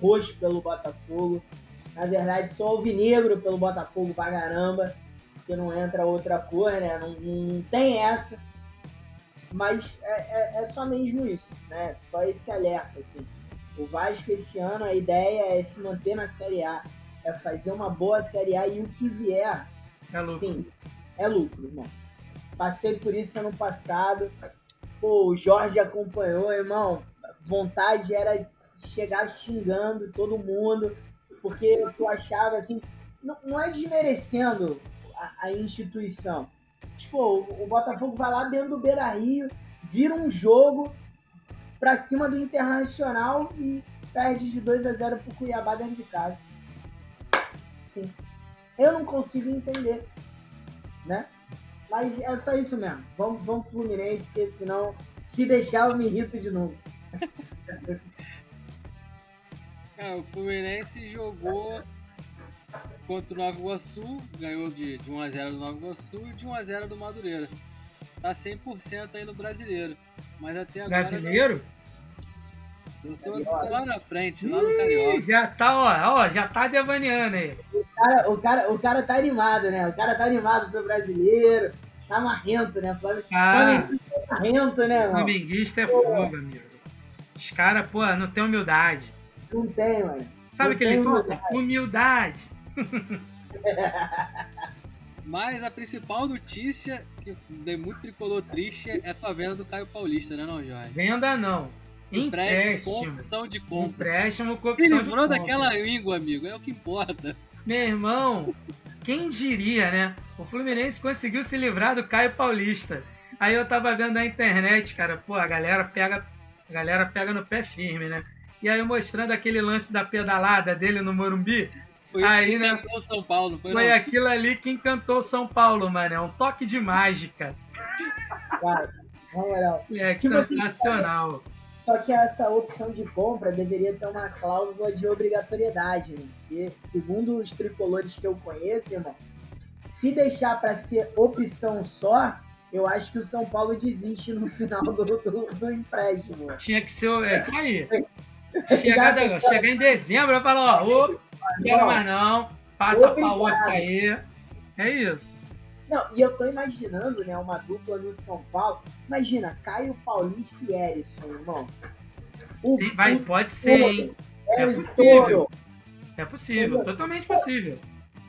roxo pelo Botafogo. Na verdade, sou alvinegro pelo Botafogo pra caramba. Que não entra outra cor, né? Não, não tem essa. Mas é, é, é só mesmo isso, né? Só esse alerta, assim. O Vasco esse ano, a ideia é se manter na Série A. É fazer uma boa Série A e o que vier. É lucro. Sim, é lucro, irmão. Passei por isso ano passado. Pô, o Jorge acompanhou, irmão. Vontade era chegar xingando todo mundo, porque tu achava assim. Não, não é desmerecendo a, a, instituição. Tipo, o, o Botafogo vai lá dentro do Beira Rio, vira um jogo para cima do Internacional e perde de 2 a 0 pro Cuiabá dentro de casa. Sim. Eu não consigo entender, né? Mas é só isso mesmo. Vamos, vamos pro Fluminense, porque senão, se deixar, eu me irrito de novo. É, o Fluminense jogou contra o Nova Iguaçu, ganhou de, de 1x0 do Nova Iguaçu e de 1x0 do Madureira. Tá 100% aí no brasileiro. Mas até agora. Brasileiro? Eu tô, tô, lá na frente, lá no Carioca. Já tá, ó, ó, já tá devaneando aí. O cara, o, cara, o cara tá animado, né? O cara tá animado pro brasileiro. Tá marrento, né? Flamengo, ah, tá marrento, né, mano? Flamenguista é fogo, amigo. Os caras, pô, não tem humildade. Não tem, mano. Sabe o que ele fala? Humildade. Mas a principal notícia que dei muito tricolor triste é a venda do Caio Paulista, né, não, Jorge? Venda não. Empréstimo. Opção de compra. Empréstimo com opção Se livrou daquela língua, amigo. É o que importa. Meu irmão, quem diria, né? O Fluminense conseguiu se livrar do Caio Paulista. Aí eu tava vendo na internet, cara, pô, a galera pega, a galera pega no pé firme, né? E aí mostrando aquele lance da pedalada dele no Morumbi. Foi aí, isso que né, encantou São Paulo, foi, foi aquilo ali que encantou São Paulo, mano. É um toque de mágica. Cara, na moral. É, que tipo sensacional. Assim, só que essa opção de compra deveria ter uma cláusula de obrigatoriedade, né? Porque, segundo os tricolores que eu conheço, irmão, se deixar para ser opção só, eu acho que o São Paulo desiste no final do, do, do empréstimo. Tinha que ser. É isso aí. Chegar, chegar em dezembro, eu falo, ó, não quero mais não, passa pra outro aí. É isso. Não, e eu tô imaginando, né, uma dupla no São Paulo. Imagina, Caio Paulista e Erisson, irmão. O, Vai, o, pode ser, hein? É, é possível. É possível, totalmente possível.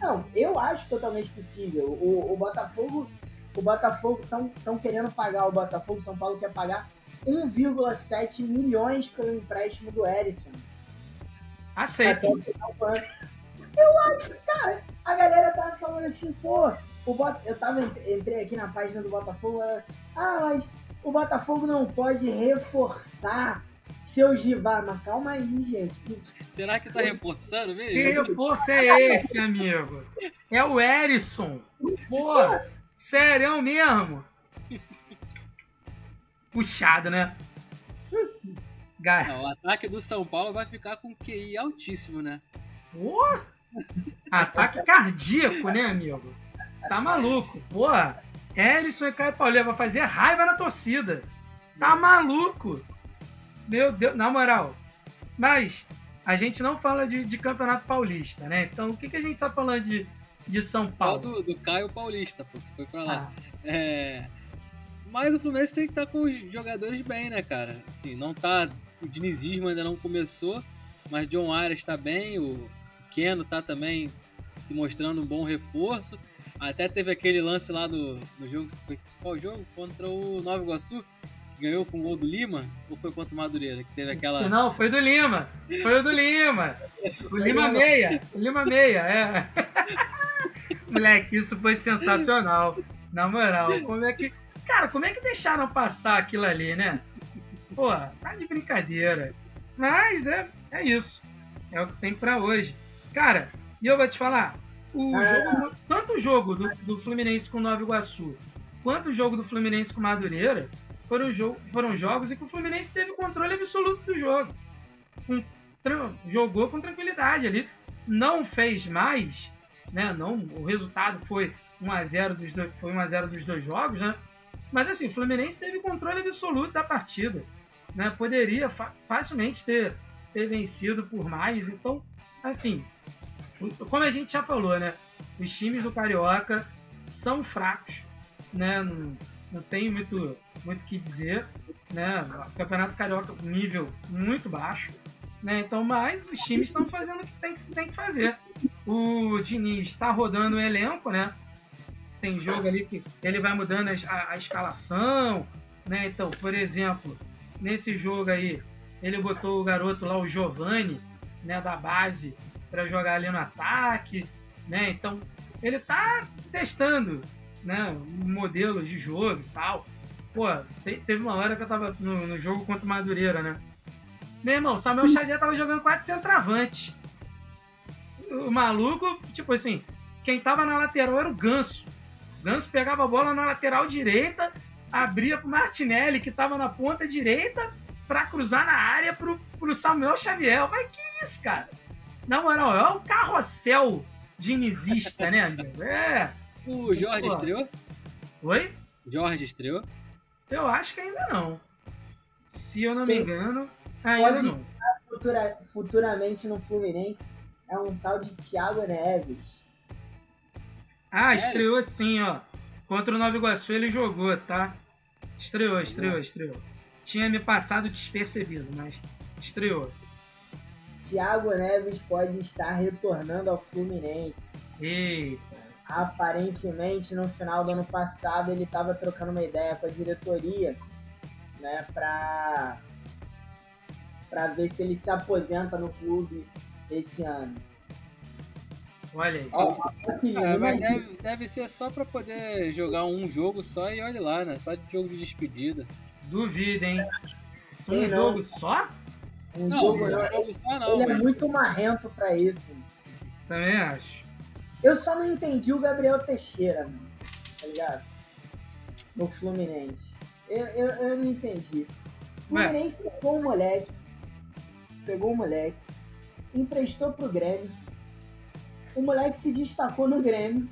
Não, eu acho totalmente possível. O, o Botafogo, o Botafogo estão querendo pagar, o Botafogo, São Paulo quer pagar 1,7 milhões pelo empréstimo do Erisson. Aceito. Eu acho, cara, a galera tava falando assim, pô, o Bot... eu tava, entrei aqui na página do Botafogo, ah, mas o Botafogo não pode reforçar seus rivais. Mas calma aí, gente. Será que tá reforçando mesmo? Que reforço é esse, amigo? É o Erisson. Pô, sério mesmo? Puxado, né? Não, o ataque do São Paulo vai ficar com QI altíssimo, né? Ataque cardíaco, né, amigo? Tá maluco. Porra, Ellison e Caio Paulinho vai fazer raiva na torcida. Tá maluco. Meu Deus, na moral. Mas a gente não fala de, de Campeonato Paulista, né? Então o que, que a gente tá falando de, de São Paulo? Do, do Caio Paulista, porque foi pra lá. Ah. É... Mas o Fluminense tem que estar tá com os jogadores bem, né, cara? Assim, não tá. O dinizismo ainda não começou, mas John Arias tá bem, o Keno tá também se mostrando um bom reforço. Até teve aquele lance lá do, do jogo. Qual jogo? Contra o Nova Iguaçu. ganhou com o gol do Lima? Ou foi contra o Madureira? Que teve aquela. Não, foi do Lima. Foi o do Lima. O Lima meia. O Lima meia, é. Moleque, isso foi sensacional. Na moral, como é que. Cara, como é que deixaram passar aquilo ali, né? Pô, tá de brincadeira. Mas é, é isso. É o que tem pra hoje. Cara, e eu vou te falar, o jogo, tanto o jogo do, do Fluminense com Nova Iguaçu, quanto o jogo do Fluminense com Madureira, foram, jogo, foram jogos em que o Fluminense teve controle absoluto do jogo. Com, jogou com tranquilidade ali. Não fez mais, né? Não, o resultado foi 1 a 0 dos dois, foi 1 a 0 dos dois jogos, né? Mas assim, o Fluminense teve controle absoluto da partida, né? Poderia fa facilmente ter, ter vencido por mais. Então, assim, como a gente já falou, né? Os times do Carioca são fracos, né? Não, não tem muito muito que dizer, né? O Campeonato Carioca nível muito baixo, né? Então, mas os times estão fazendo o que tem, tem que fazer. O Diniz está rodando o elenco, né? Tem jogo ali que ele vai mudando a, a escalação, né? Então, por exemplo, nesse jogo aí, ele botou o garoto lá, o Giovanni, né, da base, para jogar ali no ataque, né? Então, ele tá testando, né, um modelo de jogo e tal. Pô, teve uma hora que eu tava no, no jogo contra o Madureira, né? Meu irmão, Samuel Xavier tava jogando quatro centroavante. O maluco, tipo assim, quem tava na lateral era o Ganso. O Ganso pegava a bola na lateral direita, abria pro Martinelli, que tava na ponta direita, para cruzar na área pro, pro Samuel Xavier. Mas que isso, cara? Na moral, é o carrossel dinizista, né, amigo? É. O Jorge Pô. estreou? Oi? Jorge estreou? Eu acho que ainda não. Se eu não me engano, ainda Pode não. Futura, futuramente no Fluminense é um tal de Thiago Neves. Ah, Sério? estreou sim, ó. Contra o Nova Iguaçu ele jogou, tá? Estreou, estreou, estreou. Tinha me passado despercebido, mas estreou. Thiago Neves pode estar retornando ao Fluminense. Eita. Aparentemente, no final do ano passado, ele estava trocando uma ideia com a diretoria, né, para para ver se ele se aposenta no clube esse ano. Olha aí. Ó, é, mas deve, deve ser só para poder jogar um jogo só e olha lá, né? Só de jogo de despedida. Duvido, hein? Um jogo só? Um não, jogo, não, jogo só não. Ele é mas... é muito marrento para isso. Também acho. Eu só não entendi o Gabriel Teixeira, mano. Tá ligado? No Fluminense. Eu, eu, eu não entendi. O Fluminense pegou um moleque. Pegou um moleque. Emprestou pro Grêmio. O moleque se destacou no Grêmio.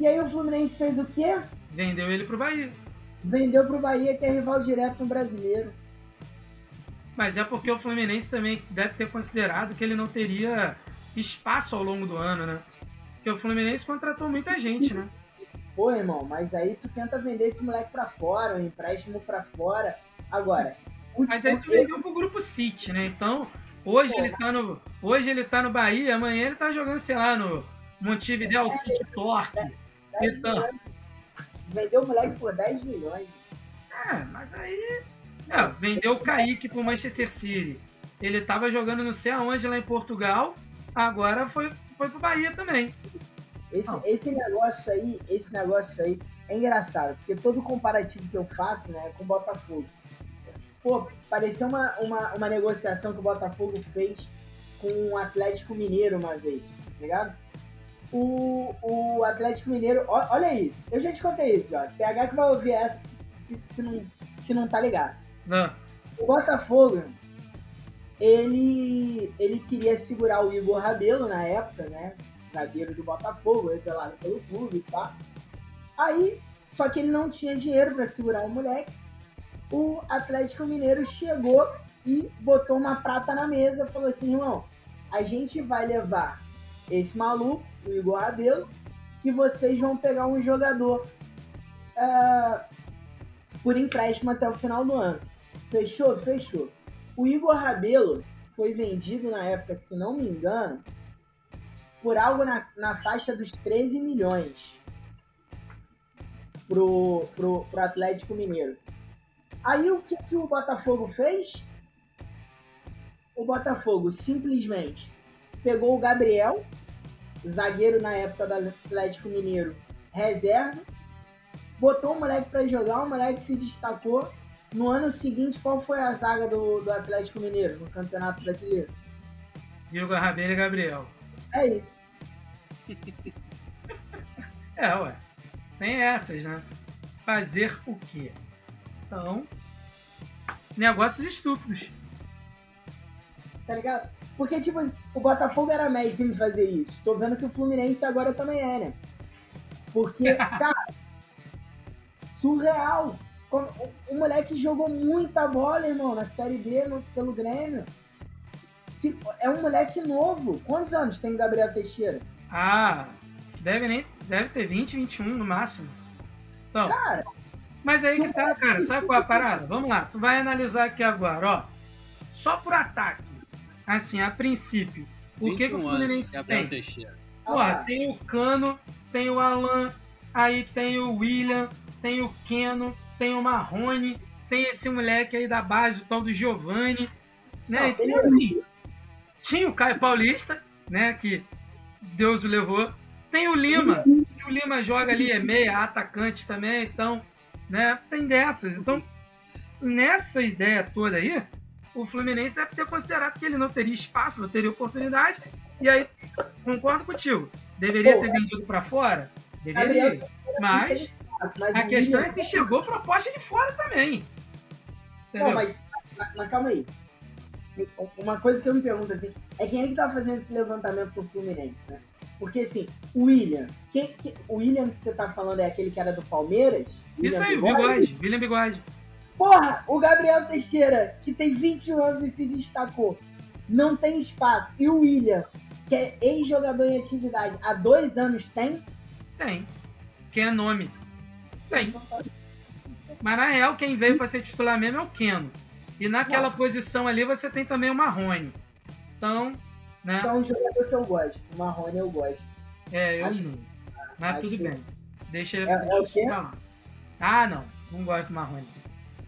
E aí o Fluminense fez o quê? Vendeu ele pro Bahia. Vendeu pro Bahia, que é rival direto no brasileiro. Mas é porque o Fluminense também deve ter considerado que ele não teria espaço ao longo do ano, né? Porque o Fluminense contratou muita gente, né? Pô, irmão, mas aí tu tenta vender esse moleque pra fora, um empréstimo pra fora. Agora. Mas aí tu vendeu pro grupo City, né? Então, hoje Pô, ele tá no. Hoje ele tá no Bahia, amanhã ele tá jogando, sei lá, no Montevideo City Torque. Então. Vendeu o moleque por 10 milhões. É, mas aí é, vendeu o Kaique pro Manchester City. Ele tava jogando não sei aonde lá em Portugal, agora foi, foi pro Bahia também. Esse, esse negócio aí, esse negócio aí é engraçado, porque todo comparativo que eu faço, né, é com o Botafogo. Pô, pareceu uma, uma, uma negociação que o Botafogo fez com o Atlético Mineiro uma vez, tá ligado? O, o Atlético Mineiro, olha isso, eu já te contei isso, ó. PH que vai ouvir essa se, se, não, se não tá ligado. Não. O Botafogo, ele, ele queria segurar o Igor Rabelo na época, né? Zagueiro do Botafogo, revelado pelo clube e tá? Aí, só que ele não tinha dinheiro para segurar o moleque. O Atlético Mineiro chegou e botou uma prata na mesa, falou assim, irmão, a gente vai levar esse maluco, o Igor Rabelo, e vocês vão pegar um jogador uh, por empréstimo até o final do ano. Fechou? Fechou. O Igor Rabelo foi vendido na época, se não me engano, por algo na, na faixa dos 13 milhões. pro, pro, pro Atlético Mineiro. Aí o que, que o Botafogo fez? O Botafogo simplesmente pegou o Gabriel, zagueiro na época do Atlético Mineiro, reserva, botou o moleque para jogar, o moleque se destacou. No ano seguinte, qual foi a zaga do, do Atlético Mineiro no Campeonato Brasileiro? Diego Rabeira e Gabriel. É isso. é, ué. Tem essas, né? Fazer o quê? Então, negócios estúpidos. Tá ligado? Porque, tipo, o Botafogo era mestre em fazer isso. Tô vendo que o Fluminense agora também é, né? Porque, cara, surreal. O, moleque jogou muita bola, irmão, na Série B no, pelo Grêmio. Se, é um moleque novo. Quantos anos tem o Gabriel Teixeira? Ah, deve, nem, deve ter 20, 21 no máximo. Então, cara, mas aí que tá, cara. Sabe qual é a parada? Vamos lá. Tu vai analisar aqui agora, ó. Só por ataque. Assim, a princípio. O que, que o Fluminense anos, tem? Teixeira. Porra, ah. tem o Cano, tem o Alan, aí tem o William, tem o Keno, tem o Marrone, tem esse moleque aí da base, o tal do Giovanni, né? Então, assim, tinha o Caio Paulista, né? Que Deus o levou. Tem o Lima, e o Lima joga ali, é meia, atacante também, então, né? Tem dessas. Então, nessa ideia toda aí, o Fluminense deve ter considerado que ele não teria espaço, não teria oportunidade. E aí, concordo contigo. Deveria Pô, ter vendido para fora? Deveria. Mas mas a questão é se chegou proposta de fora também. Não, mas, mas, calma aí. Uma coisa que eu me pergunto assim, é quem é que tá fazendo esse levantamento pro Fluminense, né? Porque assim, o William, quem, que, o William que você tá falando é aquele que era do Palmeiras? Isso aí, Bigode? Bigode, William Bigode. Porra, o Gabriel Teixeira, que tem 21 anos e se destacou, não tem espaço. E o William, que é ex-jogador em atividade, há dois anos tem? Tem. Quem é nome? Tem. Mas na real, quem veio para ser titular mesmo é o Keno. E naquela posição ali você tem também o Marrone. Então, né? Então, é um jogador que eu gosto. O Marrone eu gosto. É, eu acho, não. Mas tudo que... bem. Deixa ele. É, é? Ah, não. Não gosto do Marrone.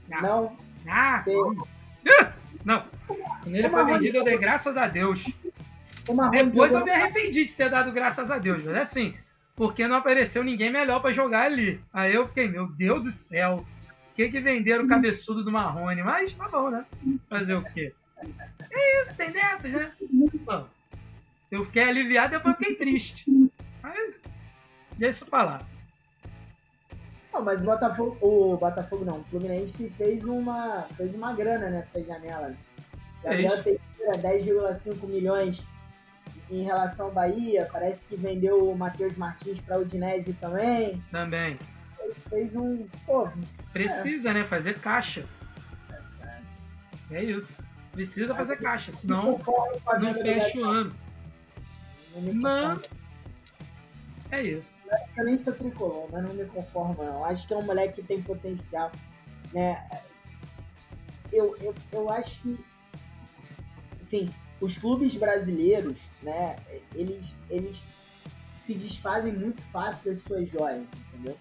Não? não? Ah, não. não. Quando ele o foi Marrone... vendido, eu dei graças a Deus. Depois eu me arrependi de ter dado graças a Deus. Mas assim, porque não apareceu ninguém melhor para jogar ali. Aí eu fiquei, meu Deus do céu, o que que venderam o cabeçudo do Marrone? Mas tá bom, né? Fazer o quê? É isso, tem dessas, né? Bom, eu fiquei aliviado e depois fiquei triste. Mas, deixa eu falar. Não, mas o Botafogo, o Botafogo não, o Fluminense fez uma, fez uma grana nessa janela. Gabriel tem 10,5 milhões em relação ao Bahia, parece que vendeu o Matheus Martins para o Udinese também. Também. Fez um. Pô, Precisa, é. né? Fazer caixa. É isso. Precisa fazer caixa, senão não fecha o ano. Mas. É isso. Eu nem sou tricolor, mas não me conformo, não. Acho que é um moleque que tem potencial. Né? Eu, eu, eu acho que. Sim, os clubes brasileiros, né, eles, eles se desfazem muito fácil das suas joias, entendeu?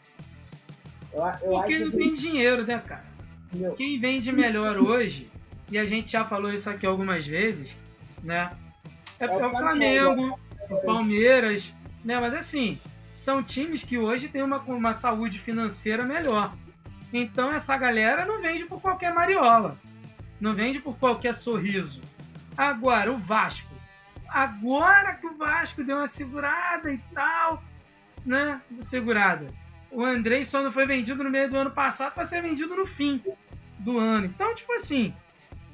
Eu, eu Porque acho não tem dinheiro, né, cara? Meu. Quem vende melhor hoje, e a gente já falou isso aqui algumas vezes, né? É, é o Flamengo, o Palmeiras, né? Mas assim, são times que hoje têm uma, uma saúde financeira melhor. Então essa galera não vende por qualquer mariola. Não vende por qualquer sorriso. Agora, o Vasco. Agora que o Vasco deu uma segurada e tal, né? Segurada. O Andrei só não foi vendido no meio do ano passado para ser vendido no fim do ano. Então, tipo assim,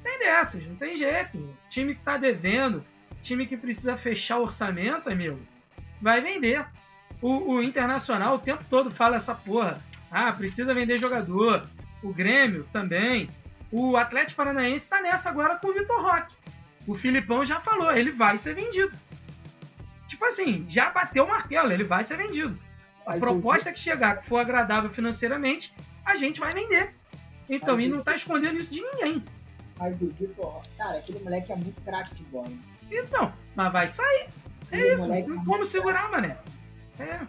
tem dessas, não tem jeito. Time que tá devendo, time que precisa fechar o orçamento, amigo, vai vender. O, o Internacional o tempo todo fala essa porra. Ah, precisa vender jogador. O Grêmio também. O Atlético Paranaense tá nessa agora com o Vitor Roque. O Filipão já falou, ele vai ser vendido. Tipo assim, já bateu o martelo, ele vai ser vendido. A proposta que chegar, que for agradável financeiramente, a gente vai vender. Então, e não tá escondendo isso de ninguém. Mas o Vitor, cara, aquele moleque é muito craque de bola. Então, mas vai sair. É isso. Não como segurar, mané. É.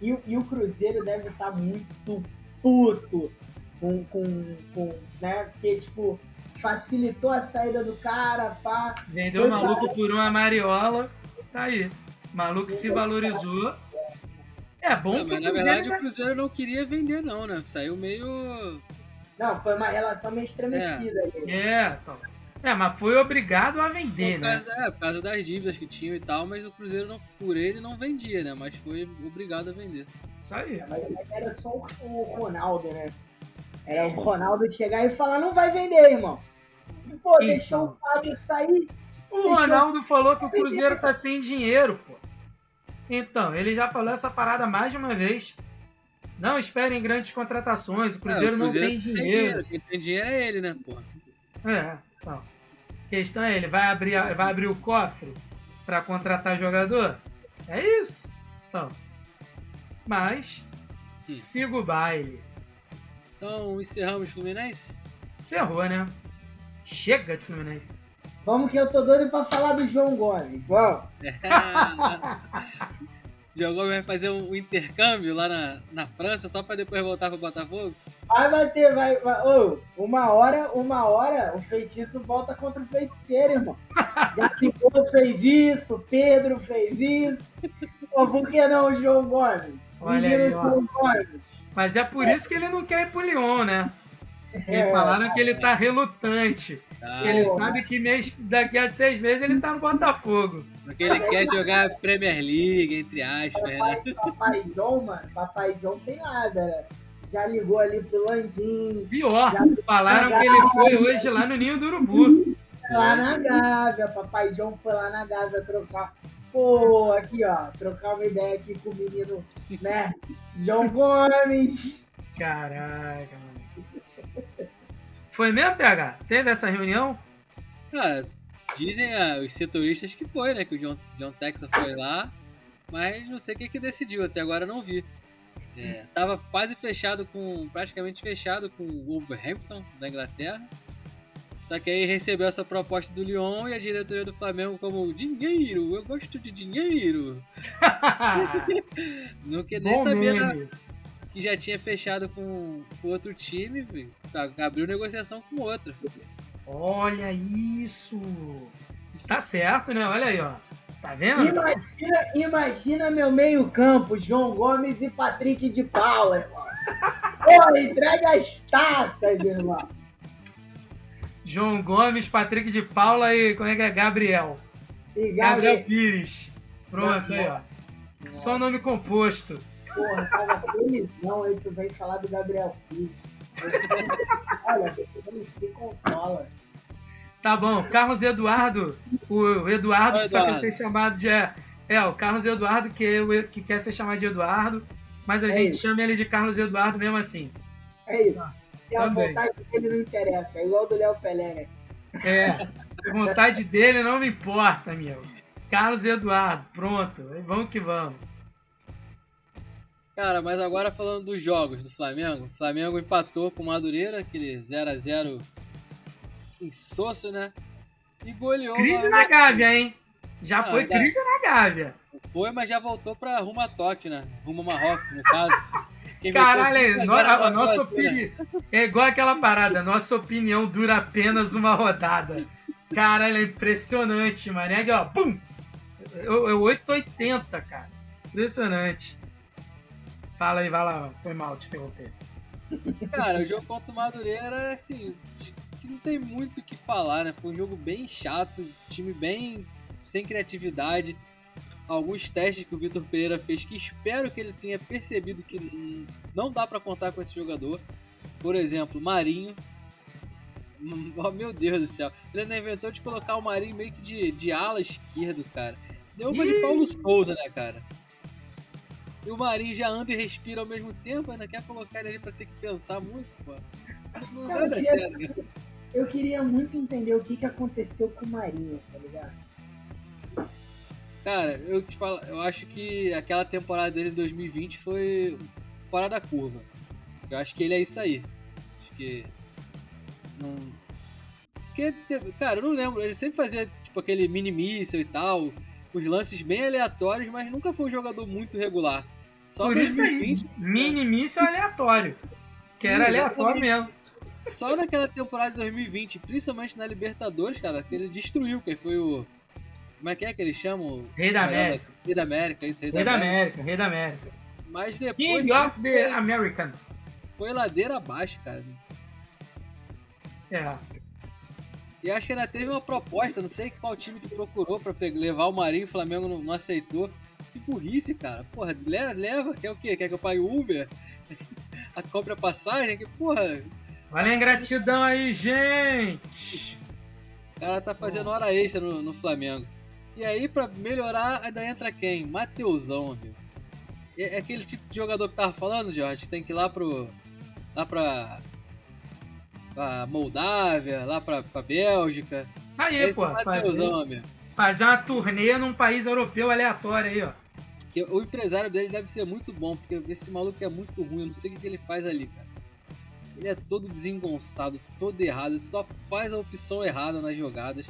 E, o- e o Cruzeiro deve estar muito puto com, com, com, né? Porque, tipo, facilitou a saída do cara, pá. Vendeu o maluco por uma mariola. Tá aí. O maluco se valorizou. É bom Não, mas na Cruzeiro. verdade né? o Cruzeiro não queria vender não, né? Saiu meio. Não, foi uma relação meio estremecida ali. É, então. É, mas foi obrigado a vender, Por né? causa, é, por causa das dívidas que tinham e tal, mas o Cruzeiro não, por ele não vendia, né? Mas foi obrigado a vender. Isso aí. Mas mas era só o- o Ronaldo, né? Era o Ronaldo chegar e falar, não vai vender, irmão. E, pô, Então. deixou o Fábio sair. O Ronaldo falou que o Cruzeiro tá sem dinheiro, pô. Então, ele já falou essa parada mais de uma vez. Não esperem grandes contratações, o Cruzeiro, É, o não tem dinheiro. Quem tem dinheiro é ele, né, pô? É, então. A questão é, ele vai abrir, vai abrir o cofre pra contratar jogador? É isso. Então. Mas, siga o baile. Então encerramos o Fluminense? Encerrou, né? Chega de Fluminense. Vamos que eu tô doido pra falar do João Gomes. Vamos. Jogou vai fazer um intercâmbio lá na, na França só pra depois voltar pro Botafogo? Vai bater, vai. vai. Ô, uma hora, uma hora, o feitiço volta contra o feiticeiro, irmão. Gabigol fez isso, Pedro fez isso. Pô, por que não o João Gomes? Olha aí, ó. João Gomes. Mas é por isso que ele não quer ir pro Lyon, né? É. falaram que ele tá relutante. Tá. ele sabe que mês, daqui a seis meses ele tá no Botafogo. Porque ele quer jogar Premier League, entre aspas, né? Papai, papai John, mano, papai John tem nada, né? Já ligou ali pro Landim, Pior, Já- falaram que ele foi hoje lá no Ninho do Urubu. lá na Gávea. Papai John foi lá na Gávea trocar. Pô, aqui ó, trocar uma ideia aqui com o menino, né? João Gomes. Caraca, mano. Foi mesmo, PH? Teve essa reunião? Cara, dizem ah, os setoristas que foi, né? Que o John, John Texas foi lá, mas não sei o que que decidiu, até agora não vi. É, tava quase fechado com. praticamente fechado com o Wolverhampton da Inglaterra. Só que aí recebeu essa proposta do Lyon e a diretoria do Flamengo como dinheiro, eu gosto de dinheiro. Não quer nem Bom saber da- meme. que já tinha fechado com, com outro time, tá, abriu negociação com outro. Olha isso! Tá certo, né? Olha aí, ó. Tá vendo? Imagina, imagina meu meio-campo, João Gomes e Patrick de Paula, irmão. Pô, entrega as taças, irmão. João Gomes, Patrick de Paula e como é que é? Gabriel. E Gabriel Gabriel, Pires. Pronto, aí, ó. Só nome composto. porra, tava felizão aí, tu vem falar do Gabriel Pires. Olha, você se controla. Tá bom, Carlos Eduardo. O Eduardo Oi, que só quer ser chamado de. É, é, o Carlos Eduardo que, o- que quer ser chamado de Eduardo, mas a É gente isso. chama ele de Carlos Eduardo mesmo assim. É isso. E a Também. vontade dele não interessa, é igual do Léo Pelé, né? É, a vontade dele não me importa, meu. Carlos Eduardo, pronto. Vamos que vamos. Cara, mas agora falando dos jogos do Flamengo, o Flamengo empatou com o Madureira, aquele 0x0 insosso, né? E goleou. Crise na. Gávea, hein? Já Ah, foi dá. crise na Gávea. Foi, mas já voltou pra rumo a Tóquio, né? Rumo a Marrocos, no caso. Quem Caralho, 5 no- a 0 a, na nossa né? opinião. É igual aquela parada, nossa opinião dura apenas uma rodada. Caralho, é impressionante, mano. É aqui, ó, pum! É é 880, cara. Impressionante. Fala aí, vai lá, foi mal te interromper. Cara, o jogo contra o Madureira, assim, acho que não tem muito o que falar, né? Foi um jogo bem chato, time bem sem criatividade. Alguns testes que o Vitor Pereira fez que espero que ele tenha percebido que não dá pra contar com esse jogador. Por exemplo, Marinho. Oh, meu Deus do céu. Ele ainda inventou de colocar o Marinho meio que de, de ala esquerdo, cara. Deu uma de! Paulo Souza, né, cara? E o Marinho já anda e respira ao mesmo tempo, ainda quer colocar ele ali pra ter que pensar muito, pô. Não vai dar eu queria- certo, cara. Eu queria muito entender o que, que aconteceu com o Marinho, tá ligado? Cara, eu te falo, eu acho que aquela temporada dele em 2020 foi fora da curva. Eu acho que ele é isso aí. Acho que. Não. Porque, cara, eu não lembro. Ele sempre fazia, tipo, aquele mini míssel e tal. Os lances bem aleatórios, mas nunca foi um jogador muito regular. Só Por isso aí, mini míssil aleatório. Sim, que era aleatório mesmo. Só naquela temporada de 2020, principalmente na Libertadores, cara, que ele destruiu, que foi o. Como é que é que eles chamam? Rei da América. Rei da América, isso, Rei, Rei da, da América. América. Rei da América. Mas depois. King of the foi, American. Foi ladeira abaixo, cara. É. E acho que ainda teve uma proposta, não sei qual time que procurou pra levar o Marinho, o Flamengo não, não aceitou. Que burrice, cara. Porra, leva, leva, quer o quê? Quer que eu pague Uber? a compra passagem? Que porra. Olha a ingratidão aí, gente! O cara tá fazendo hora extra no, no Flamengo. E aí, pra melhorar, ainda entra quem? Mateusão, viu? É, é aquele tipo de jogador que tava falando, Jorge, que tem que ir lá pro. lá pra. Pra Moldávia, lá pra, pra Bélgica. Isso aí, pô. É fazer, fazer uma turnê num país europeu aleatório aí, ó. Que o empresário dele deve ser muito bom, porque esse maluco é muito ruim, eu não sei o que ele faz ali, cara. Ele é todo desengonçado, todo errado, ele só faz a opção errada nas jogadas.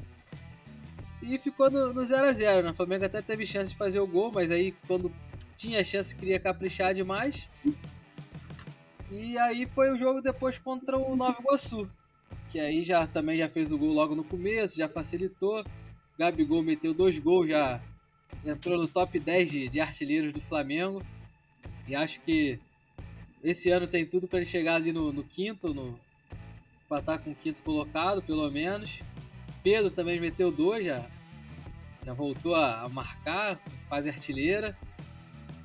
E ficou no 0x0, né? O Flamengo até teve chance de fazer o gol, mas aí quando tinha chance queria caprichar demais. E aí foi o jogo depois contra o Nova Iguaçu. Que aí já também já fez o gol logo no começo, já facilitou. Gabigol meteu dois gols, já entrou no top 10 de, de artilheiros do Flamengo. E acho que esse ano tem tudo para ele chegar ali no, no quinto, no, para estar com o quinto colocado, pelo menos. Pedro também meteu dois, já, já voltou a, a marcar, fase artilheira.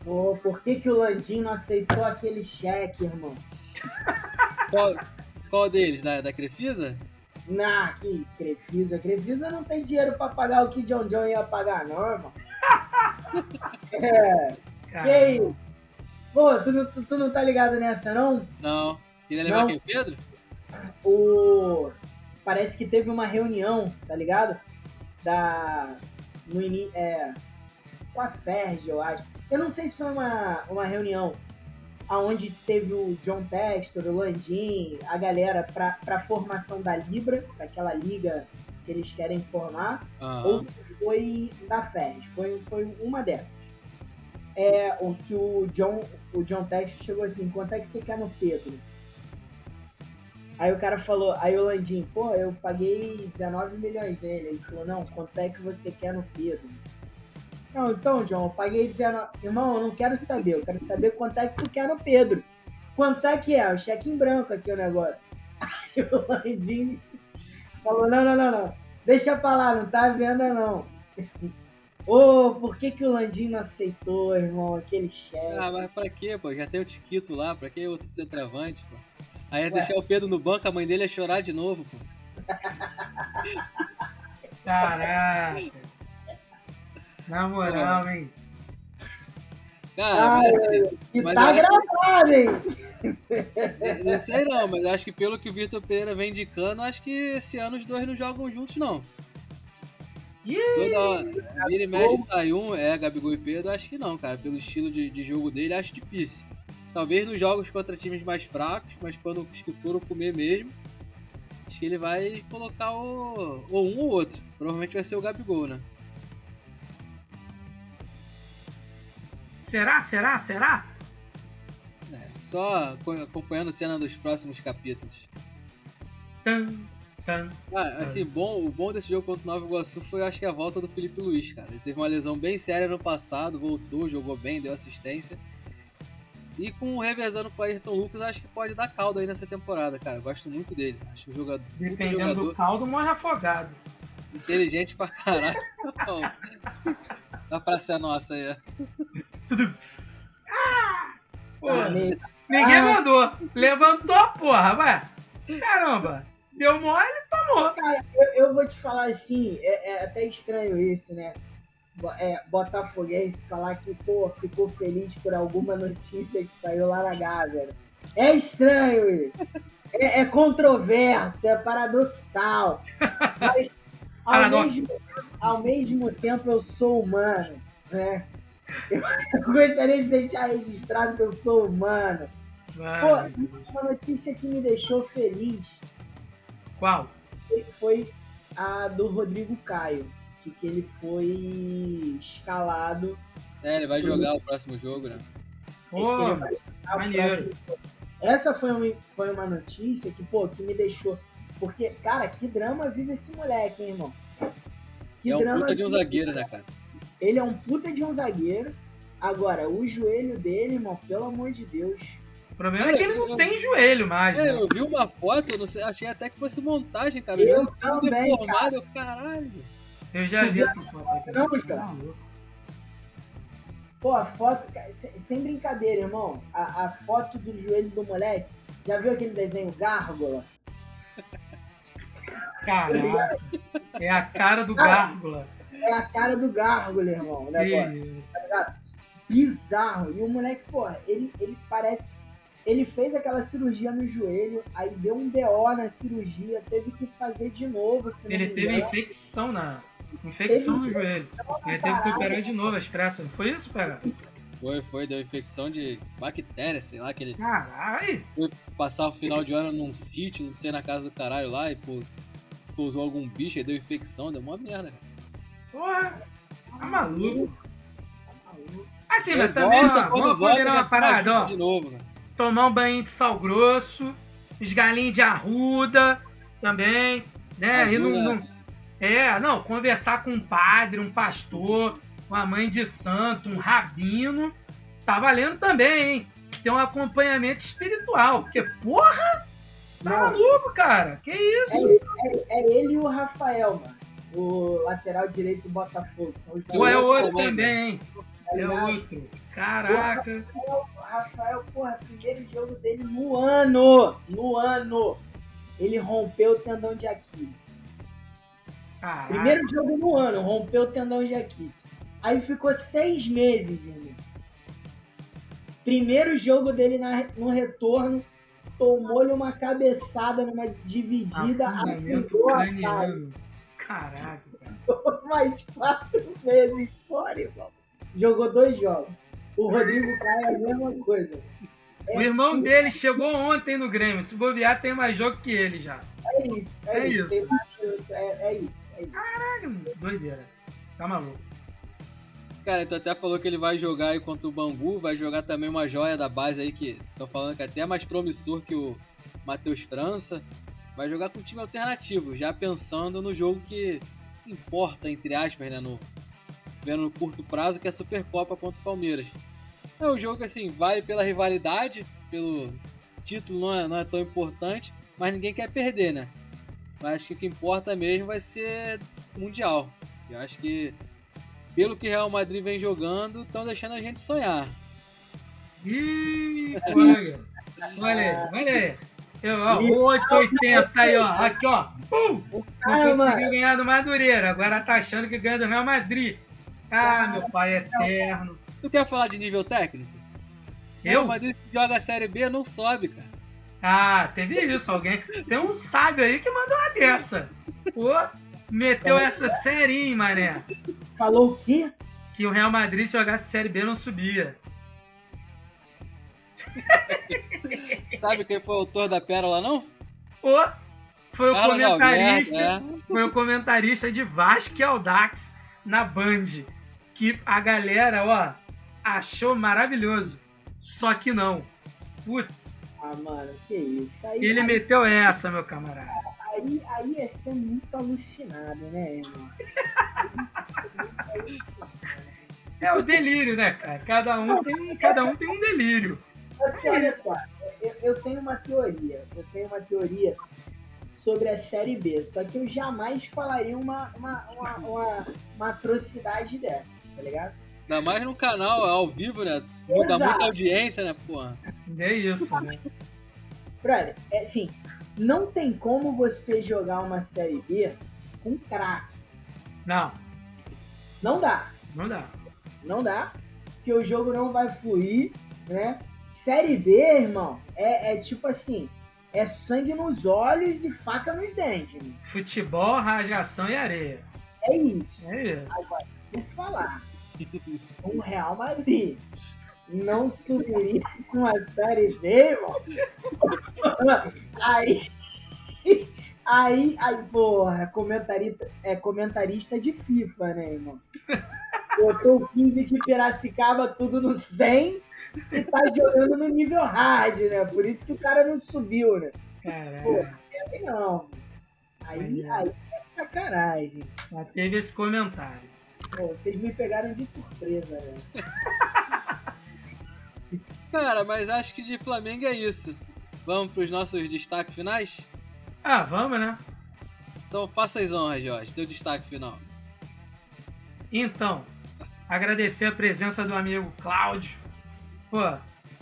Pô, por que, que o Landinho não aceitou aquele cheque, irmão? Qual, qual deles? Da, da Crefisa? Não, que Crefisa. Crefisa não tem dinheiro pra pagar o que John John ia pagar, não, irmão. é. Caramba. Que isso? Pô, tu, tu, tu, não tá ligado nessa, não? Não. Queria levar quem, Pedro? O... Parece que teve uma reunião, tá ligado? Da... No in... é... Com a Ferg, eu acho. Eu não sei se foi uma, uma reunião aonde teve o John Textor, o Landim, a galera pra, pra formação da Libra, daquela liga que eles querem formar, uhum. ou se foi da Ferg. Foi, foi uma dessas é o que o John, o John Tex chegou assim, quanto é que você quer no Pedro? Aí o cara falou, aí o Landim, pô, eu paguei 19 milhões nele. Ele falou, não, quanto é que você quer no Pedro? Não, então, John, eu paguei 19. Irmão, eu não quero saber, eu quero saber quanto é que tu quer no Pedro. Quanto é que é? O cheque em branco aqui o negócio. Aí o Landim falou, não, não, não, não. Deixa pra lá, não tá à venda não. Ô, oh, por que, que o Landino aceitou, irmão, aquele chefe? Ah, mas pra quê, pô? Já tem o Tiquito lá, pra que outro centroavante, pô? Aí ia deixar o Pedro no banco, a mãe dele ia chorar de novo, pô. Caraca! Na moral, hein? Cara, Ai, mas, mas tá gravado, hein? Não sei não, mas acho que pelo que o Vitor Pereira vem indicando, acho que esse ano os dois não jogam juntos, não. Toda vira e mexe sai um, é Gabigol e Pedro, acho que não, cara. Pelo estilo de, de jogo dele, acho difícil. Talvez nos jogos contra times mais fracos, mas quando que foram comer mesmo, acho que ele vai colocar o, ou um ou outro. Provavelmente vai ser o Gabigol, né? Será? Será? Será? É, só acompanhando a cena dos próximos capítulos. Tum, ah, assim, bom, o bom desse jogo contra o Nova Iguaçu foi, acho que, a volta do Felipe Luiz, cara. Ele teve uma lesão bem séria no passado, voltou, jogou bem, deu assistência. E com o revezando com o Ayrton Lucas, acho que pode dar caldo aí nessa temporada, cara. Gosto muito dele. Acho o jogador. Dependendo jogador, do caldo, morre afogado. Inteligente pra caralho. a praça é nossa aí. Tudo. Ah! Porra, ninguém ah. mandou. Levantou, porra, vai. Caramba. Deu mole, tomou. Cara, eu, eu vou te falar assim, é, é até estranho isso, né? É, Botafoguense falar que, pô, ficou feliz por alguma notícia que saiu lá na Gávea. É estranho isso. É, é controverso, é paradoxal. Mas, ao, mesmo, ao mesmo tempo, eu sou humano, né? Eu gostaria de deixar registrado que eu sou humano. Pô, uma notícia que me deixou feliz qual? Foi a do Rodrigo Caio, que, que ele foi escalado. É, ele vai jogar o próximo jogo, né? Pô, maneiro. Essa foi uma, foi uma notícia que, pô, que me deixou. Porque, cara, que drama vive esse moleque, hein, irmão? Que é um drama puta de um zagueiro, né, cara? Ele é um puta de um zagueiro. Agora, o joelho dele, irmão, pelo amor de Deus. O problema cara, é que ele não eu, tem joelho mais. É, né? eu vi uma foto, não sei, achei até que fosse montagem, cara. Eu, eu também, deformado, cara. caralho. Eu já vi essa foto aqui. Não, cara. Pô, a foto, sem brincadeira, irmão. A, a, foto do joelho do moleque. Já viu aquele desenho Gárgula? Caraca. É a cara do Gárgula. É a cara do Gárgula, irmão. Né, isso. Tá Bizarro. E o moleque, pô, ele, ele parece. Ele fez aquela cirurgia no joelho, aí deu um BO na cirurgia, teve que fazer de novo. ele teve infecção na, Infecção ele... no joelho. Ele teve que operar de novo as pressas. Foi isso, pega? Foi, foi. Deu infecção de bactéria, sei lá, que ele. Caralho! Foi passar o final de ano num sítio, não sei, na casa do caralho lá, e pô, exposou algum bicho, aí deu infecção, deu uma merda, cara. Porra! Tá maluco. Assim, mas também, ó, vamos combinar uma parada, ó. De novo, Tomar um banho de sal grosso, os galinhos de arruda também, né? Ajuda. E não, não, é, não, conversar com um padre, um pastor, uma mãe de santo, um rabino, tá valendo também, hein? Tem um acompanhamento espiritual, porque, porra, tá maluco, cara, que isso? É, é, é, ele e o Rafael, mano, o lateral direito do Botafogo. São os Ou é outro também, hein? Tá é outro. Caraca. O Rafael, Rafael, porra, primeiro jogo dele no ano, no ano, ele rompeu o tendão de Aquiles. Caraca. Primeiro jogo no ano, rompeu o tendão de aqui. Aí ficou seis meses, Júnior. Primeiro jogo dele na, no retorno, tomou-lhe uma cabeçada numa dividida. Afundamento craniano. Caraca, cara. Mais quatro meses fora, irmão. Jogou dois jogos. O Rodrigo Caio é a mesma coisa. É o irmão assim, dele chegou ontem no Grêmio. Se bobear, tem mais jogo que ele já. É isso. É, é isso. isso. É, é isso. Caralho, doideira. Tá maluco. Cara, tu até falou que ele vai jogar aí contra o Bangu, vai jogar também uma joia da base aí que estão falando que é até mais promissor que o Matheus França. Vai jogar com um time alternativo, já pensando no jogo que importa, entre aspas, né? No, vendo no curto prazo, que é a Supercopa contra o Palmeiras. É um jogo que, assim, vale pela rivalidade, pelo título não é, não é tão importante, mas ninguém quer perder, né? Mas acho que o que importa mesmo vai ser Mundial. Eu acho que, pelo que Real Madrid vem jogando, estão deixando a gente sonhar. Ih, olha, olha aí, olha aí. Eu, ó, 880 aí, ó. Aqui, ó. Pum! Não conseguiu ganhar do Madureira. Agora tá achando que ganha do Real Madrid. Ah, meu pai eterno. Tu quer falar de nível técnico? Eu? O Madrid joga a Série B, não sobe, cara. Ah, teve isso. Alguém. Tem um sábio aí que mandou uma dessa. Pô, meteu essa série, hein, mané. Falou o quê? Que o Real Madrid, se jogasse Série B, não subia. Sabe quem foi o autor da pérola, não? Pô, foi o Carlos comentarista. Alberto, é. Foi o comentarista de Vasco e Aldax na Band. Que a galera, ó, achou maravilhoso. Só que não. Putz, ah, mano, que isso. Aí, Ele aí, meteu essa, meu camarada. Aí, aí é ser muito alucinado, né, irmão? é o delírio, né, cara? Cada um tem, cada um tem um delírio. Porque, olha só, eu, eu tenho uma teoria. Eu tenho uma teoria sobre a Série B. Só que eu jamais falaria uma, uma, uma, uma, uma atrocidade dessa, tá ligado? Ainda mais no canal, ao vivo, né? Muda muita audiência, né, porra? É isso, né? Brother, é assim, não tem como você jogar uma série B com craque. Não. Não dá. Não dá. Não dá, porque o jogo não vai fluir, né? Série B, irmão, é, é tipo assim, é sangue nos olhos e faca nos dentes. Né? Futebol, rasgação e areia. É isso. É isso. Agora, vou falar o Real Madrid não subiria com a Série B, mano. Aí, aí, aí, porra, comentarista, é comentarista de FIFA, né, irmão? botou o 15 de Piracicaba tudo no 100 e tá jogando no nível hard, né? Por isso que o cara não subiu, né? Pô, Caralho. não. Aí, aí é sacanagem. Já teve esse comentário. Pô, vocês me pegaram de surpresa, né? Cara, mas acho que de Flamengo é isso. Vamos pros nossos destaques finais? Ah, vamos, né? Então faça as honras, Jorge. Teu destaque final. Então, agradecer a presença do amigo Cláudio. Pô,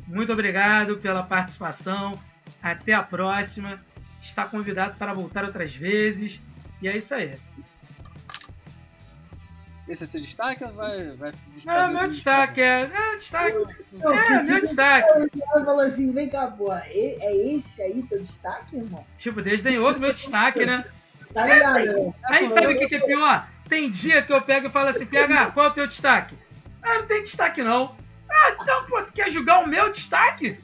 muito obrigado pela participação. Até a próxima. Está convidado para voltar outras vezes. E é isso aí. Esse é teu destaque ou vai. vai Não, meu destaque é. É, destaque. Não, É, meu destaque. Falou assim, vem cá, pô, é é esse aí teu destaque, irmão? Tipo, desdenhou do meu destaque, né? Tá ligado, né? Aí sabe o que, que é pior? Tem dia que eu pego e falo assim, PH, qual é o teu destaque? Ah, não tem destaque não. Ah, então, pô, tu quer julgar o meu destaque?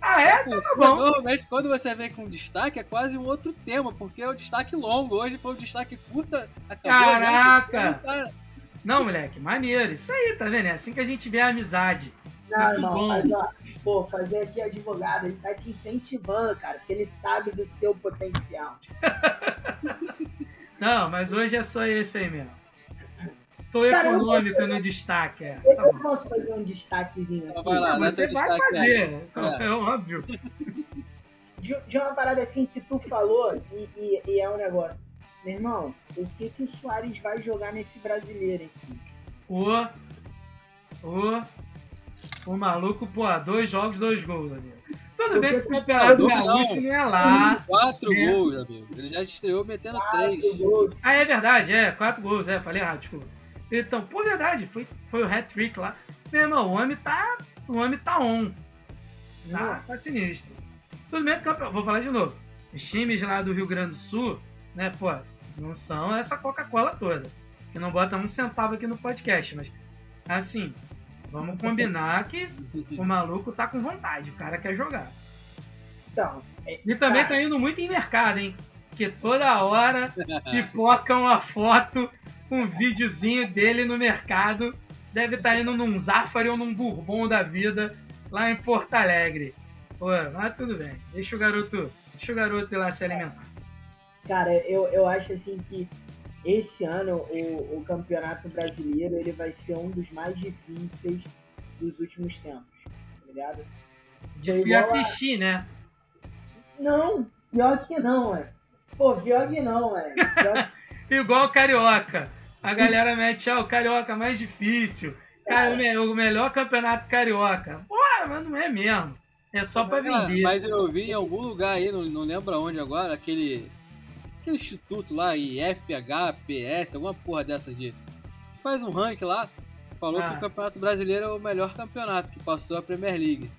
Ah, é? Então tá bom. Normalmente, quando você vem com destaque, é quase um outro tema, porque é o destaque longo. Hoje foi o destaque curta. Acabou já. Caraca! Cara, Não, moleque, maneiro. Isso aí, tá vendo? É assim que a gente vê a amizade. Não, Muito irmão, bom. mas ó, pô, fazer aqui advogado, ele tá te incentivando, cara, porque ele sabe do seu potencial. Não, mas hoje é só esse aí mesmo. Tô Cara, eu- econômico no destaque, é. Eu, Tá eu posso fazer um destaquezinho aqui? Vai lá, Você vai fazer, aí. é óbvio. De, de uma parada assim que tu falou, e, e- e é um negócio. Meu irmão, o que que o Soares vai jogar nesse brasileiro aqui? O. O. O maluco, pô, dois jogos, dois gols, amigo. Tudo bem que o Campeonato Gaúcho não. é lá. Quatro É. gols, amigo. Ele já estreou metendo três. Quatro gols. Ah, é verdade, é, quatro gols, é, falei errado, desculpa. Então, por verdade, foi, foi o hat-trick lá. Meu irmão, o homem tá. O homem tá on. Tá, tá sinistro. Tudo bem que o campeão- vou falar de novo. Os times lá do Rio Grande do Sul, né, pô, não são essa Coca-Cola toda. Que não bota um centavo aqui no podcast, mas assim, vamos combinar que o maluco tá com vontade, o cara quer jogar. Então, é, E também Cara. tá indo muito em mercado, hein? Que toda hora pipoca uma foto, um videozinho dele no mercado. Deve estar indo num Zafari ou num Bourbon da vida lá em Porto Alegre. Pô, mas tudo bem. Deixa o garoto, deixa o garoto ir lá se alimentar. Cara, eu, eu acho assim que esse ano o, o campeonato brasileiro ele vai ser um dos mais difíceis dos últimos tempos, tá ligado? De Foi se igual a- assistir, né? Não, pior que não, é. Pô, pior que não, é. Pior Igual o Carioca. A galera mete, ah, o Carioca mais difícil. Cara, o me- o melhor campeonato carioca. Pô, mas não é mesmo. É só pra Ah, vender. mas eu vi em algum lugar aí, não, não lembro aonde agora, aquele. Aquele instituto lá, IFHPS, alguma porra dessas de. Faz um rank lá. Falou Ah. que o Campeonato Brasileiro é o melhor campeonato que passou a Premier League.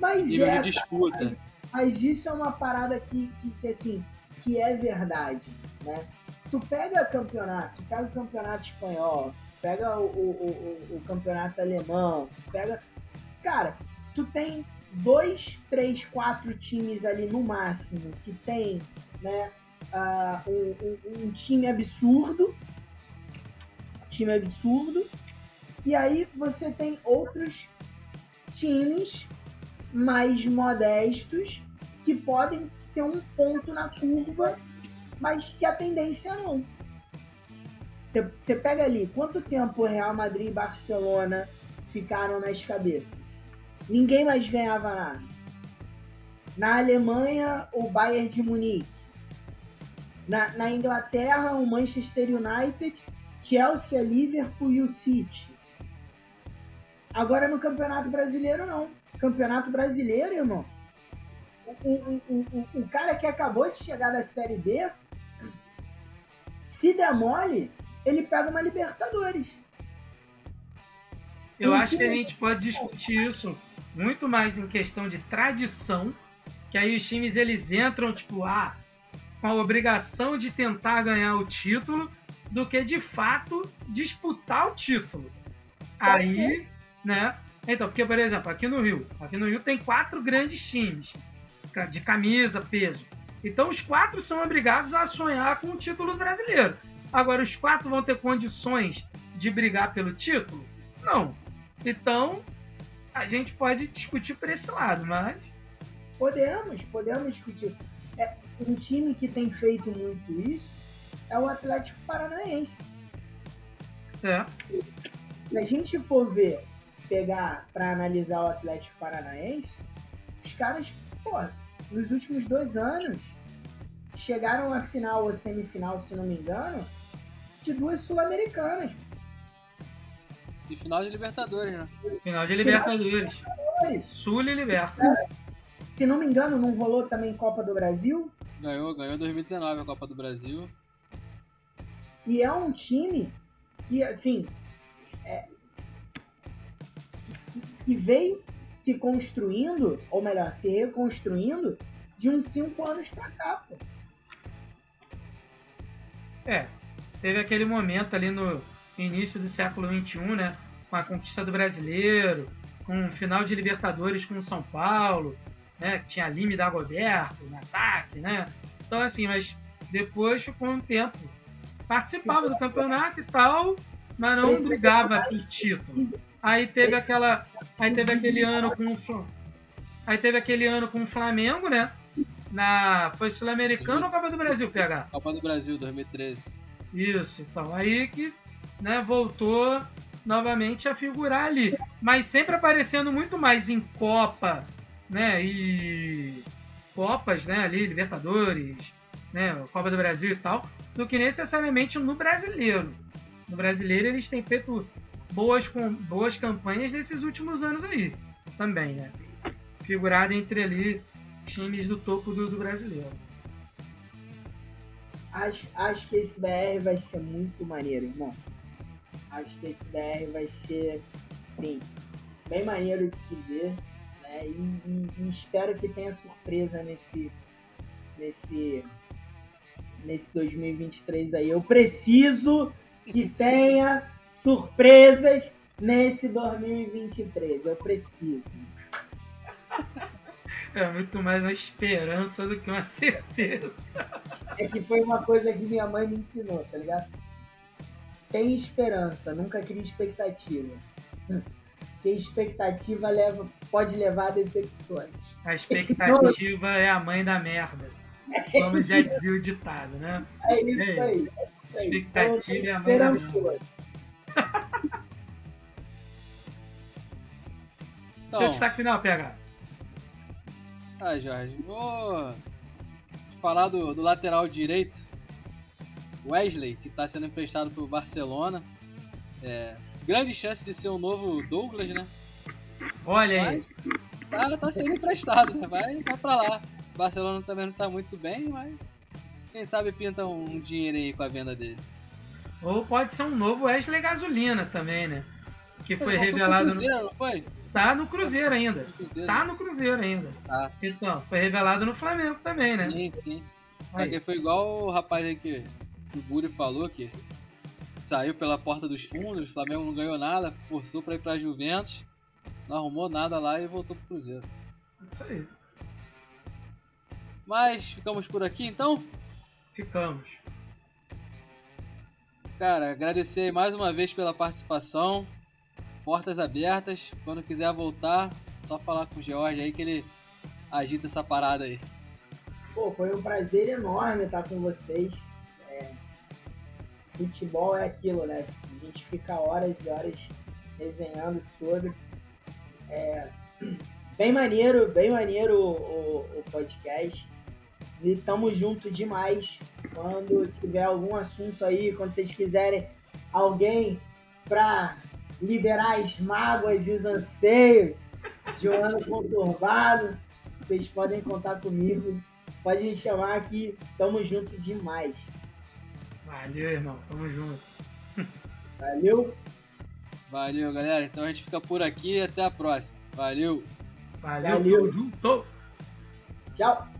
Mas Nível é, de disputa. Mas isso é uma parada que, que, que, assim, que é verdade, né? Tu pega campeonato, tu pega o campeonato espanhol, pega o, o, o, o campeonato alemão, tu pega. Cara, tu tem dois, três, quatro times ali no máximo que tem, né? ah, um, um- time absurdo. Time absurdo. E aí você tem outros times mais modestos que podem ser um ponto na curva, mas que a tendência não. Você pega ali, quanto tempo Real Madrid e Barcelona ficaram nas cabeças? Ninguém mais ganhava nada. Na Alemanha, o Bayern de Munique. Na, na Inglaterra, o Manchester United, Chelsea, Liverpool e o City. Agora no Campeonato Brasileiro, não. Campeonato Brasileiro, irmão. O, o, o, o, cara que acabou de chegar da Série B, se der mole, ele pega uma Libertadores. Eu acho que a gente pode discutir isso muito mais em questão de tradição, que aí os times eles entram tipo ah, com a obrigação de tentar ganhar o título, do que de fato disputar o título. Aí, né? Então, porque por exemplo, aqui no Rio, aqui no Rio tem quatro grandes times de camisa, peso. Então os quatro são obrigados a sonhar com o título brasileiro. Agora, os quatro vão ter condições de brigar pelo título? Não. Então, a gente pode discutir por esse lado, mas. Podemos, podemos discutir. É, um time que tem feito muito isso é o Atlético Paranaense. É. Se a gente for ver, pegar para analisar o Atlético Paranaense, os caras, pô, nos últimos dois anos, chegaram à final ou semifinal, se não me engano, de duas sul-americanas. E final de Libertadores, né? Final de Libertadores. Sul e Liberta. É, se não me engano, não rolou também Copa do Brasil? Ganhou, ganhou 2019 a Copa do Brasil. E é um time que, assim, é, que, que veio se construindo, ou melhor, se reconstruindo de uns cinco anos pra cá, pô. É, teve aquele momento ali no início do século XXI, né? Com a conquista do brasileiro, com o final de Libertadores com o São Paulo, né? Que tinha Lime da Dagoberto no ataque, né? Então, assim, mas depois ficou um tempo. Participava do campeonato e tal, mas não brigava por título. Aí teve aquela. Aí teve aquele ano com o. Aí teve aquele ano com o Flamengo, né? Na, foi Sul-Americano ou Copa do Brasil, PH? Copa do Brasil, 2013. Isso, então. Aí que né, voltou novamente a figurar ali. Mas sempre aparecendo muito mais em Copa, né? E Copas, né? Ali, Libertadores, né? Copa do Brasil e tal, do que necessariamente no brasileiro. No brasileiro eles têm feito boas, com, boas campanhas nesses últimos anos aí. Também, né? Figurado entre ali times do topo do, do brasileiro. Acho, acho que esse BR vai ser muito maneiro, irmão. Acho que esse BR vai ser, sim, bem maneiro de se ver. Né? E, e, e espero que tenha surpresa nesse, nesse, nesse 2023 aí. Eu preciso que tenha surpresas nesse 2023. Eu preciso. É muito mais uma esperança do que uma certeza. É que foi uma coisa que minha mãe me ensinou, tá ligado? Tem esperança, nunca crie expectativa. Porque expectativa leva, pode levar a decepções. A expectativa é a mãe da merda. Como já dizia o ditado, né? É isso, é isso. aí. É isso aí. Expectativa é a mãe da merda. Então, Seu destaque final, PH. Ah, Jorge, vou falar do, do lateral direito, Wesley, que está sendo emprestado para o Barcelona. É, grande chance de ser o um novo Douglas, né? Olha aí. Mas, tá, sendo emprestado, né? Vai, vai para lá. O Barcelona também não está muito bem, mas quem sabe pinta um dinheiro aí com a venda dele. Ou pode ser um novo Wesley Gasolina também, né? Que foi revelado. Cruzeiro, no... não foi? Tá no Cruzeiro ainda. Cruzeiro. Tá no Cruzeiro ainda. Tá. Então, foi revelado no Flamengo também, né? Sim, sim. Porque foi igual o rapaz aí que o Guri falou, que saiu pela porta dos fundos, o Flamengo não ganhou nada, forçou pra ir pra Juventus, não arrumou nada lá e voltou pro Cruzeiro. Isso aí. Mas ficamos por aqui então? Ficamos. Cara, agradecer mais uma vez pela participação. Portas abertas. Quando quiser voltar, só falar com o George aí que ele agita essa parada aí. Pô, foi um prazer enorme estar com vocês. Futebol é aquilo, né? A gente fica horas e horas desenhando sobre. É... Bem maneiro, bem maneiro o, o, podcast. E tamo junto demais. Quando tiver algum assunto aí, quando vocês quiserem alguém pra liberar as mágoas e os anseios de um ano conturbado, vocês podem contar comigo. Pode me chamar que tamo junto demais. Valeu, irmão. Tamo junto. Valeu. Valeu, galera. Então a gente fica por aqui e até a próxima. Valeu. Valeu. Valeu. Junto. Tchau.